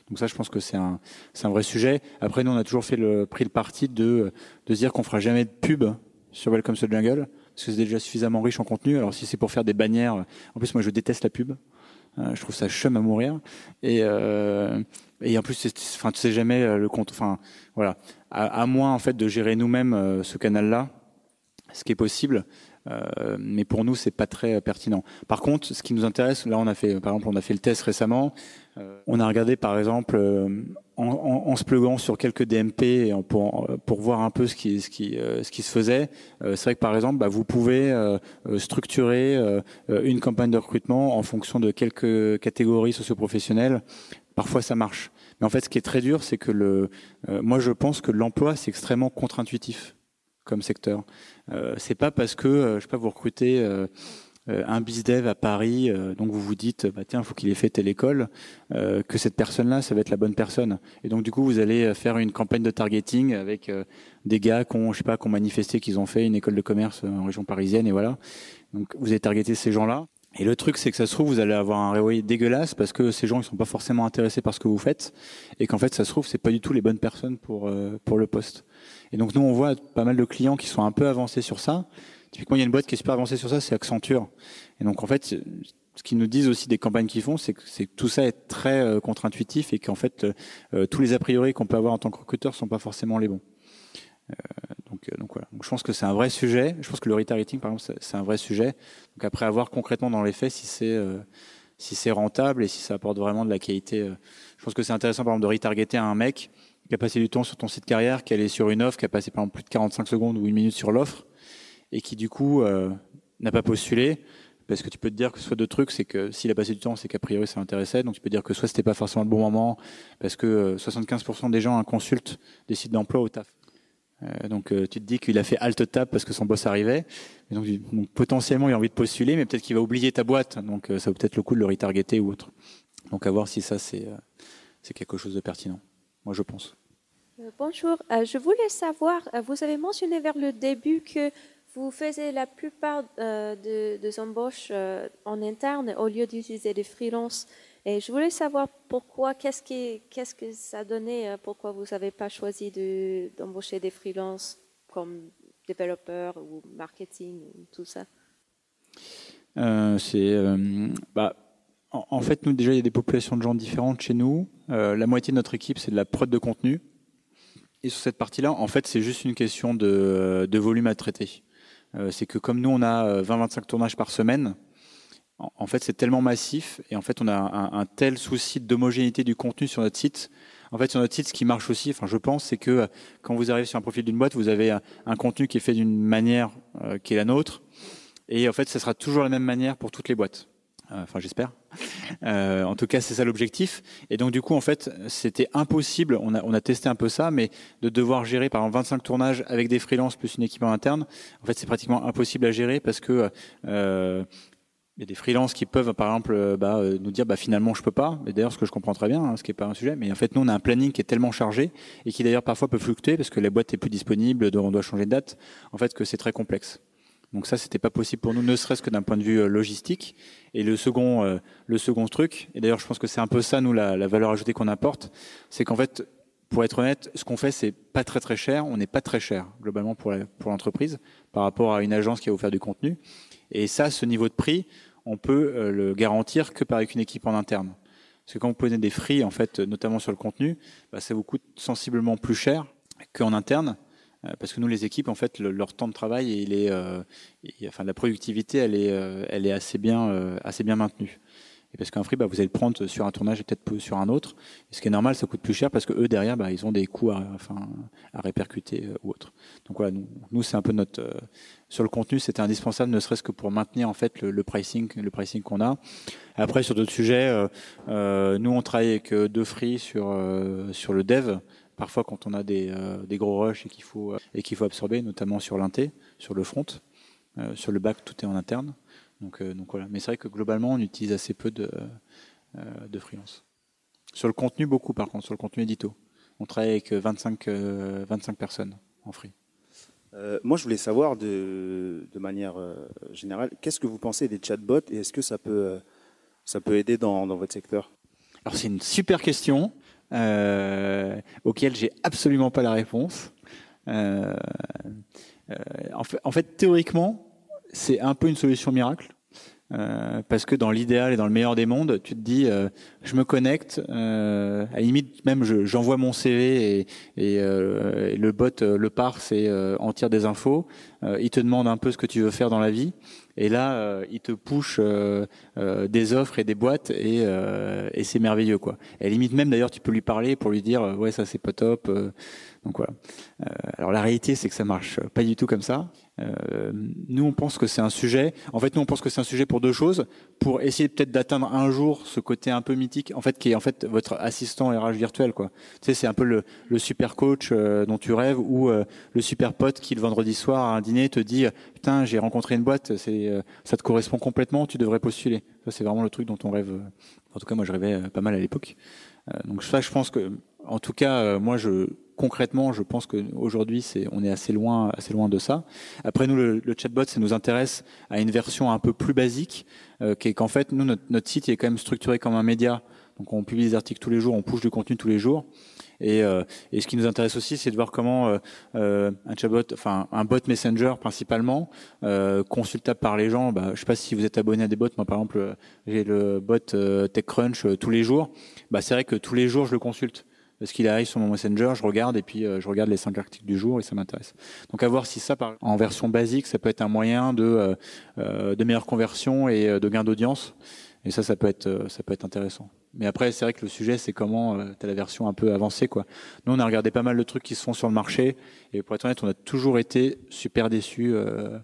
Donc ça, je pense que c'est un, c'est un vrai sujet. Après, nous, on a toujours fait le, pris le parti de, de dire qu'on fera jamais de pub sur Welcome to the Jungle, parce que c'est déjà suffisamment riche en contenu. Alors si c'est pour faire des bannières, en plus, moi, je déteste la pub. Euh, je trouve ça chum à mourir. Et, euh, et en plus, enfin, tu sais jamais euh, le compte. Enfin, voilà. À, à, moins en fait de gérer nous-mêmes euh, ce canal-là, ce qui est possible. Euh, mais pour nous, c'est pas très pertinent. Par contre, ce qui nous intéresse, là, on a fait, par exemple, on a fait le test récemment. Euh, on a regardé, par exemple, euh, en, en, en, se pluguant sur quelques DMP pour, pour voir un peu ce qui, ce qui, ce qui se faisait. c'est vrai que, par exemple, bah, vous pouvez structurer une campagne de recrutement en fonction de quelques catégories socioprofessionnelles. Parfois, ça marche. Mais en fait, ce qui est très dur, c'est que le, moi, je pense que l'emploi, c'est extrêmement contre-intuitif comme secteur. Euh, c'est pas parce que euh, je sais pas vous recrutez euh, euh, un bizdev à Paris, donc vous vous dites bah tiens, faut qu'il ait fait telle école, que cette personne-là, ça va être la bonne personne. Et donc du coup, vous allez faire une campagne de targeting avec des gars qui ont, je sais pas, qui ont manifesté qu'ils ont fait une école de commerce en région parisienne, et voilà. Donc vous allez targeter ces gens-là. Et le truc, c'est que ça se trouve, vous allez avoir un ROI dégueulasse parce que ces gens, ils sont pas forcément intéressés par ce que vous faites, et qu'en fait, ça se trouve, c'est pas du tout les bonnes personnes pour pour le poste. Et donc nous, on voit pas mal de clients qui sont un peu avancés sur ça. Typiquement, il y a une boîte qui est super avancée sur ça, c'est Accenture. Et donc en fait, ce qu'ils nous disent aussi des campagnes qu'ils font, c'est que, que, tout ça est très euh, contre-intuitif et qu'en fait, euh, tous les a priori qu'on peut avoir en tant que recruteur sont pas forcément les bons. Euh, donc, voilà. Je pense que c'est un vrai sujet. Je pense que le retargeting, par exemple, c'est un vrai sujet. Donc après, avoir concrètement dans les faits si c'est si c'est rentable et si ça apporte vraiment de la qualité. je pense que c'est intéressant, par exemple, de retargeter un mec qui a passé du temps sur ton site carrière, qui est sur une offre, qui a passé par exemple plus de 45 secondes ou une minute sur l'offre, et qui du coup euh, n'a pas postulé, parce que tu peux te dire que soit deux trucs, c'est que s'il a passé du temps, c'est qu'a priori ça l'intéressait, donc tu peux dire que soit c'était pas forcément le bon moment, parce que 75% euh, des gens consultent des sites d'emploi au taf. Euh, donc euh, tu te dis qu'il a fait alt tab parce que son boss arrivait, et donc, potentiellement il a envie de postuler, mais peut-être qu'il va oublier ta boîte, donc ça vaut peut-être le coup de le retargeter ou autre. Donc à voir si ça c'est quelque chose de pertinent moi je pense. Euh, bonjour, euh, je voulais savoir, euh, vous avez mentionné vers le début que vous faisiez la plupart de, des embauches en interne au lieu d'utiliser des freelances. Et je voulais savoir pourquoi, qu'est-ce, que ça donnait, pourquoi vous n'avez pas choisi de, d'embaucher des freelances comme développeurs ou marketing, ou tout ça? C'est. bah, en, fait, nous, déjà, il y a des populations de gens différentes chez nous. Euh, la moitié de notre équipe, c'est de la prod de contenu. Et sur cette partie-là, en fait, c'est juste une question de, volume à traiter. Euh, c'est que comme nous, on a 20-25 euh, tournages par semaine, en, fait, c'est tellement massif et en fait, on a un, tel souci d'homogénéité du contenu sur notre site. En fait, sur notre site, ce qui marche aussi, enfin, je pense, c'est que euh, quand vous arrivez sur un profil d'une boîte, vous avez un, un, contenu qui est fait d'une manière euh, qui est la nôtre. Et en fait, ce sera toujours la même manière pour toutes les boîtes. Euh, enfin, j'espère. Euh, en tout cas, c'est ça l'objectif. Et donc, du coup, en fait, c'était impossible. On a, testé un peu ça, mais de devoir gérer, par exemple, 25 tournages avec des freelances plus une équipe en interne, en fait, c'est pratiquement impossible à gérer parce que euh, il y a des freelances qui peuvent, par exemple, bah, nous dire, bah, finalement, je peux pas. Et d'ailleurs, ce que je comprends très bien, hein, ce qui est pas un sujet. Mais en fait, nous, on a un planning qui est tellement chargé et qui d'ailleurs parfois peut fluctuer parce que la boîte est plus disponible, on doit changer de date. En fait, que c'est très complexe. Donc ça, c'était pas possible pour nous, ne serait-ce que d'un point de vue euh, logistique. Et le second, euh, le second truc, et d'ailleurs, je pense que c'est un peu ça, nous, la, la valeur ajoutée qu'on apporte, c'est qu'en fait, pour être honnête, ce qu'on fait, c'est pas très très cher. On n'est pas très cher globalement pour pour l'entreprise par rapport à une agence qui va vous faire du contenu. Et ça, ce niveau de prix, on peut euh, le garantir que par une équipe en interne. Parce que quand vous prenez des frais, en fait, notamment sur le contenu, bah, ça vous coûte sensiblement plus cher qu'en interne. Euh, parce que nous, les équipes, en fait, leur temps de travail, il euh, la productivité, elle est, assez bien maintenue. Et parce qu'un free, bah, vous allez le prendre sur un tournage et peut-être sur un autre. Ce qui est normal, ça coûte plus cher parce que eux derrière, bah, ils ont des coûts à, enfin, à répercuter ou autre. Donc voilà, nous, nous c'est un peu notre sur le contenu, c'était indispensable, ne serait-ce que pour maintenir en fait le, pricing, le pricing qu'on a. Après, sur d'autres sujets, nous on travaille avec deux free sur sur le dev parfois quand on a des, euh, des gros rushs et qu'il faut, et qu'il faut absorber, notamment sur l'inté, sur le front. Euh, sur le back, tout est en interne. Donc, euh, donc voilà. Mais c'est vrai que globalement, on utilise assez peu de, de freelance. Sur le contenu, beaucoup par contre, sur le contenu édito. On travaille avec 25, 25 personnes en free. moi, je voulais savoir de, de manière générale, qu'est-ce que vous pensez des chatbots et est-ce que ça peut, ça peut aider dans, dans votre secteur? Alors, c'est une super question euh, auquel j'ai absolument pas la réponse. Euh, euh, en, fait, en, fait, théoriquement, c'est un peu une solution miracle. Euh, parce que dans l'idéal et dans le meilleur des mondes, tu te dis, euh, je me connecte, euh, à la limite même j'envoie mon CV et, et, et, le bot le parse et en tire des infos. il te demande un peu ce que tu veux faire dans la vie. Et là, euh, il te push euh, euh, des offres et des boîtes et, et c'est merveilleux quoi. Et limite même d'ailleurs, tu peux lui parler pour lui dire ouais ça c'est pas top. Donc voilà. alors la réalité c'est que ça marche pas du tout comme ça. nous on pense que c'est un sujet. En fait nous on pense que c'est un sujet pour deux choses. Pour essayer peut-être d'atteindre un jour ce côté un peu mythique, en fait qui est en fait votre assistant RH virtuel quoi. Tu sais c'est un peu le, super coach dont tu rêves ou le super pote qui le vendredi soir à un dîner te dit putain j'ai rencontré une boîte euh, ça te correspond complètement, tu devrais postuler. Ça, c'est vraiment le truc dont on rêve. Euh, en tout cas, moi, je rêvais euh, pas mal à l'époque. donc ça, je pense que, en tout cas, moi, je concrètement, je pense qu'aujourd'hui, c'est, on est assez loin, assez loin de ça. Après, nous, le, chatbot, ça nous intéresse à une version un peu plus basique, qui est qu'en fait, nous, notre, site est quand même structuré comme un média. Donc, on publie des articles tous les jours, on push du contenu tous les jours. Et, euh, et, ce qui nous intéresse aussi, c'est de voir comment euh, euh, un chatbot, enfin un bot messenger principalement, consultable par les gens. Bah, je sais pas si vous êtes abonné à des bots. Moi, par exemple, j'ai le bot TechCrunch tous les jours. Bah, c'est vrai que tous les jours, je le consulte parce qu'il arrive sur mon messenger, je regarde et puis je regarde les cinq articles du jour et ça m'intéresse. Donc à voir si ça, en version basique, ça peut être un moyen de, de meilleure conversion et de gain d'audience. Et ça, ça peut être, ça peut être intéressant. Mais après, c'est vrai que le sujet, c'est comment euh, tu as la version un peu avancée. Quoi. Nous, on a regardé pas mal de trucs qui se font sur le marché. Et pour être honnête, on a toujours été super déçus euh,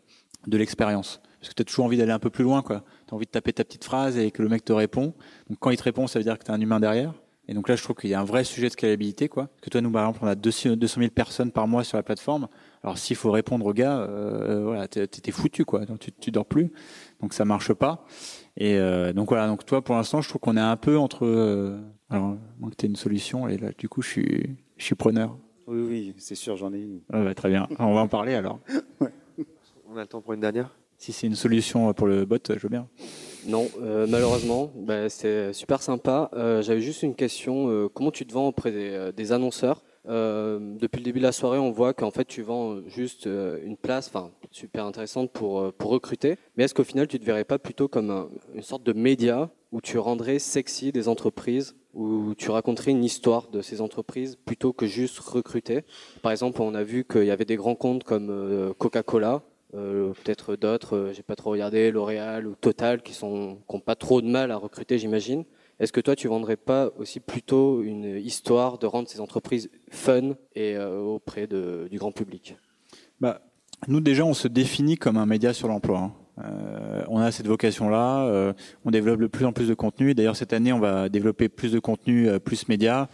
de l'expérience. Parce que tu as toujours envie d'aller un peu plus loin. Tu as envie de taper ta petite phrase et que le mec te répond. Donc quand il te répond, ça veut dire que tu as un humain derrière. Et donc là, je trouve qu'il y a un vrai sujet de scalabilité. Quoi. Que toi, nous, par exemple, on a 200 000 personnes par mois sur la plateforme. Alors s'il faut répondre aux gars, euh, voilà, t'es foutu. Quoi. Donc, tu, tu dors plus. Donc ça marche pas. Et euh, donc voilà, donc toi pour l'instant, je trouve qu'on est un peu entre. Euh, alors, moi que tu une solution, et là, du coup, je suis, je suis preneur. Oui, oui, c'est sûr, j'en ai une. Ah bah, très bien, on va en parler alors. On a le temps pour une dernière? Si c'est une solution pour le bot, je veux bien. Non, euh, malheureusement, bah, c'est super sympa. J'avais juste une question. comment tu te vends auprès des, des annonceurs euh, depuis le début de la soirée, on voit qu'en fait, tu vends juste euh, une place, enfin, super intéressante pour, euh, pour recruter. Mais est-ce qu'au final, tu ne te verrais pas plutôt comme une sorte de média où tu rendrais sexy des entreprises, où tu raconterais une histoire de ces entreprises plutôt que juste recruter? Par exemple, on a vu qu'il y avait des grands comptes comme Coca-Cola, peut-être d'autres, j'ai pas trop regardé, L'Oréal ou Total, qui sont qui ont pas trop de mal à recruter, j'imagine. Est-ce que toi, tu vendrais pas aussi plutôt une histoire de rendre ces entreprises fun et euh, auprès de, du grand public? Bah, Nous, déjà, on se définit comme un média sur l'emploi. Hein. Euh, on a cette vocation-là. Euh, on développe de plus en plus de contenu. D'ailleurs, cette année, on va développer plus de contenu, euh, plus médias.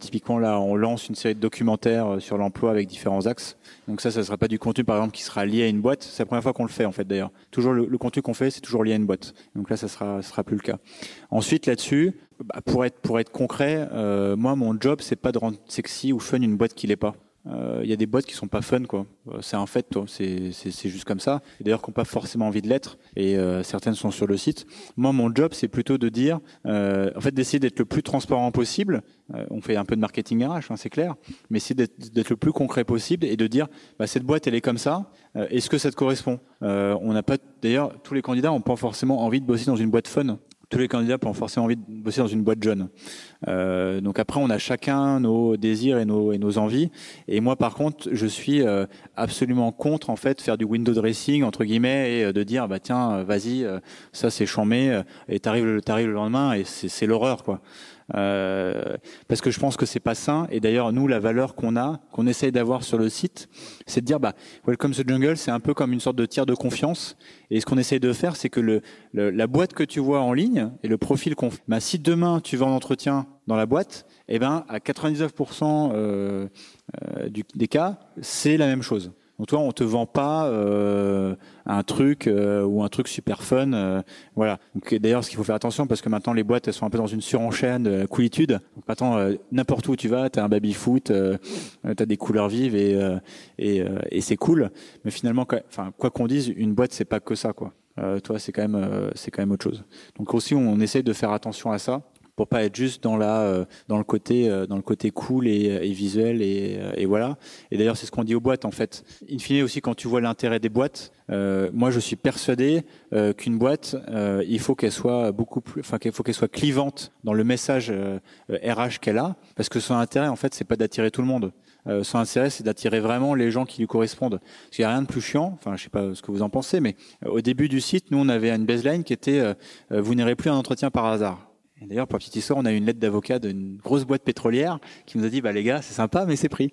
typiquement, là, on lance une série de documentaires sur l'emploi avec différents axes. Donc ça, ça ne sera pas du contenu, par exemple, qui sera lié à une boîte. C'est la première fois qu'on le fait, en fait, d'ailleurs. Toujours le, contenu qu'on fait, c'est toujours lié à une boîte. Donc là, ça sera, sera plus le cas. Ensuite, là-dessus, bah, pour être pour être concret, moi, mon job, c'est pas de rendre sexy ou fun une boîte qui l'est pas. Il euh, y a des boîtes qui sont pas fun, quoi. Euh, c'est un fait, c'est juste comme ça. D'ailleurs, qui n'ont pas forcément envie de l'être, et euh, certaines sont sur le site. Moi, mon job, c'est plutôt de dire, en fait, d'essayer d'être le plus transparent possible. on fait un peu de marketing RH, hein, c'est clair, mais essayer d'être le plus concret possible et de dire, bah, cette boîte, elle est comme ça. Est-ce que ça te correspond? On n'a pas, d'ailleurs, tous les candidats n'ont pas forcément envie de bosser dans une boîte fun tous les candidats ont forcément envie de bosser dans une boîte jeune. Euh, donc après, on a chacun nos désirs et nos, envies. Et moi, par contre, je suis euh, absolument contre en fait faire du window dressing entre guillemets et de dire bah tiens, vas-y, ça c'est chambé et t'arrives, t'arrives le lendemain et c'est l'horreur quoi. Euh, parce que je pense que c'est pas sain. Et d'ailleurs, nous, la valeur qu'on a, qu'on essaye d'avoir sur le site, c'est de dire, bah, Welcome to Jungle, c'est un peu comme une sorte de tir de confiance. Et ce qu'on essaye de faire, c'est que le, la boîte que tu vois en ligne et le profil qu'on bah, si demain tu vas en entretien dans la boîte, eh ben, à 99% euh, euh, du, des cas, c'est la même chose. Donc toi, on te vend pas euh, un truc euh, ou un truc super fun, euh, voilà. D'ailleurs, ce qu'il faut faire attention parce que maintenant les boîtes elles sont un peu dans une surenchaîne de coolitude. Donc maintenant, n'importe où tu vas, tu as un baby foot, tu as des couleurs vives et et, c'est cool. Mais finalement, quoi, enfin quoi qu'on dise, une boîte c'est pas que ça, quoi. toi, c'est quand même c'est quand même autre chose. Donc aussi, on essaie de faire attention à ça pour pas être juste dans euh, le côté euh, dans cool et, et visuel et, euh, voilà et d'ailleurs c'est ce qu'on dit aux boîtes en fait in fine aussi quand tu vois l'intérêt des boîtes euh, moi je suis persuadé euh, qu'une boîte il faut qu'elle soit beaucoup plus enfin qu'il faut qu'elle soit clivante dans le message RH qu'elle a parce que son intérêt en fait c'est pas d'attirer tout le monde son intérêt, c'est d'attirer vraiment les gens qui lui correspondent. Parce qu'il n'y a rien de plus chiant, enfin je sais pas ce que vous en pensez, mais au début du site, nous on avait une baseline qui était vous n'irez plus un entretien par hasard. Et d'ailleurs, pour petite histoire, on a eu une lettre d'avocat d'une grosse boîte pétrolière qui nous a dit, bah les gars, c'est sympa, mais c'est pris.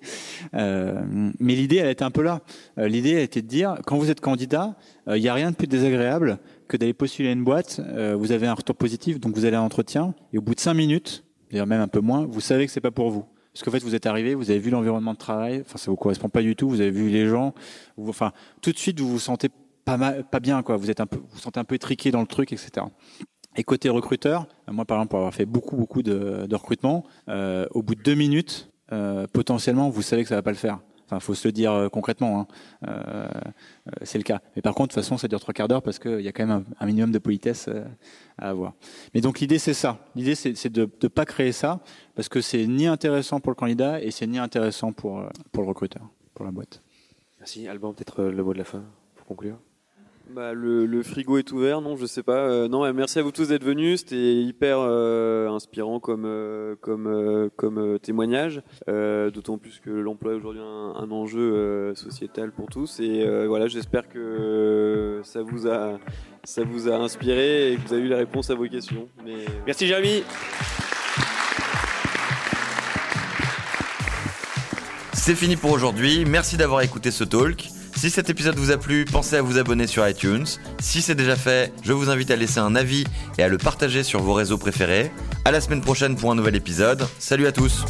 Euh, mais l'idée, elle était un peu là. Euh, l'idée, elle était de dire, quand vous êtes candidat, il euh, n'y a rien de plus désagréable que d'aller postuler à une boîte. Euh, vous avez un retour positif, donc vous allez à l'entretien, et au bout de cinq minutes, d'ailleurs même un peu moins, vous savez que c'est pas pour vous. Parce qu'en fait, vous êtes arrivé, vous avez vu l'environnement de travail, enfin ça vous correspond pas du tout, vous avez vu les gens, enfin tout de suite vous vous sentez pas mal, pas bien quoi. Vous êtes un peu, vous, vous sentez un peu étriqué dans le truc, etc. Et côté recruteur, moi par exemple pour avoir fait beaucoup beaucoup de, de recrutement, euh, au bout de deux minutes, euh, potentiellement vous savez que ça va pas le faire. Enfin, faut se le dire euh, concrètement. Hein. Euh, euh, c'est le cas. Mais par contre, de toute façon, ça dure trois quarts d'heure parce qu'il y a quand même un, minimum de politesse euh, à avoir. Mais donc l'idée, c'est ça. L'idée, c'est de ne pas créer ça parce que c'est ni intéressant pour le candidat et c'est ni intéressant pour pour le recruteur, pour la boîte. Merci. Alban, peut-être le mot de la fin pour conclure. Bah, le, le, frigo est ouvert, non, je sais pas. Euh, non, merci à vous tous d'être venus. C'était hyper euh, inspirant comme euh, comme euh, comme témoignage. D'autant plus que l'emploi est aujourd'hui un, un, enjeu sociétal pour tous. Et voilà, j'espère que ça vous a ça vous a inspiré et que vous avez eu la réponse à vos questions. Mais... Merci Jérémy. C'est fini pour aujourd'hui. Merci d'avoir écouté ce talk. Si cet épisode vous a plu, pensez à vous abonner sur iTunes. Si c'est déjà fait, je vous invite à laisser un avis et à le partager sur vos réseaux préférés. À la semaine prochaine pour un nouvel épisode. Salut à tous!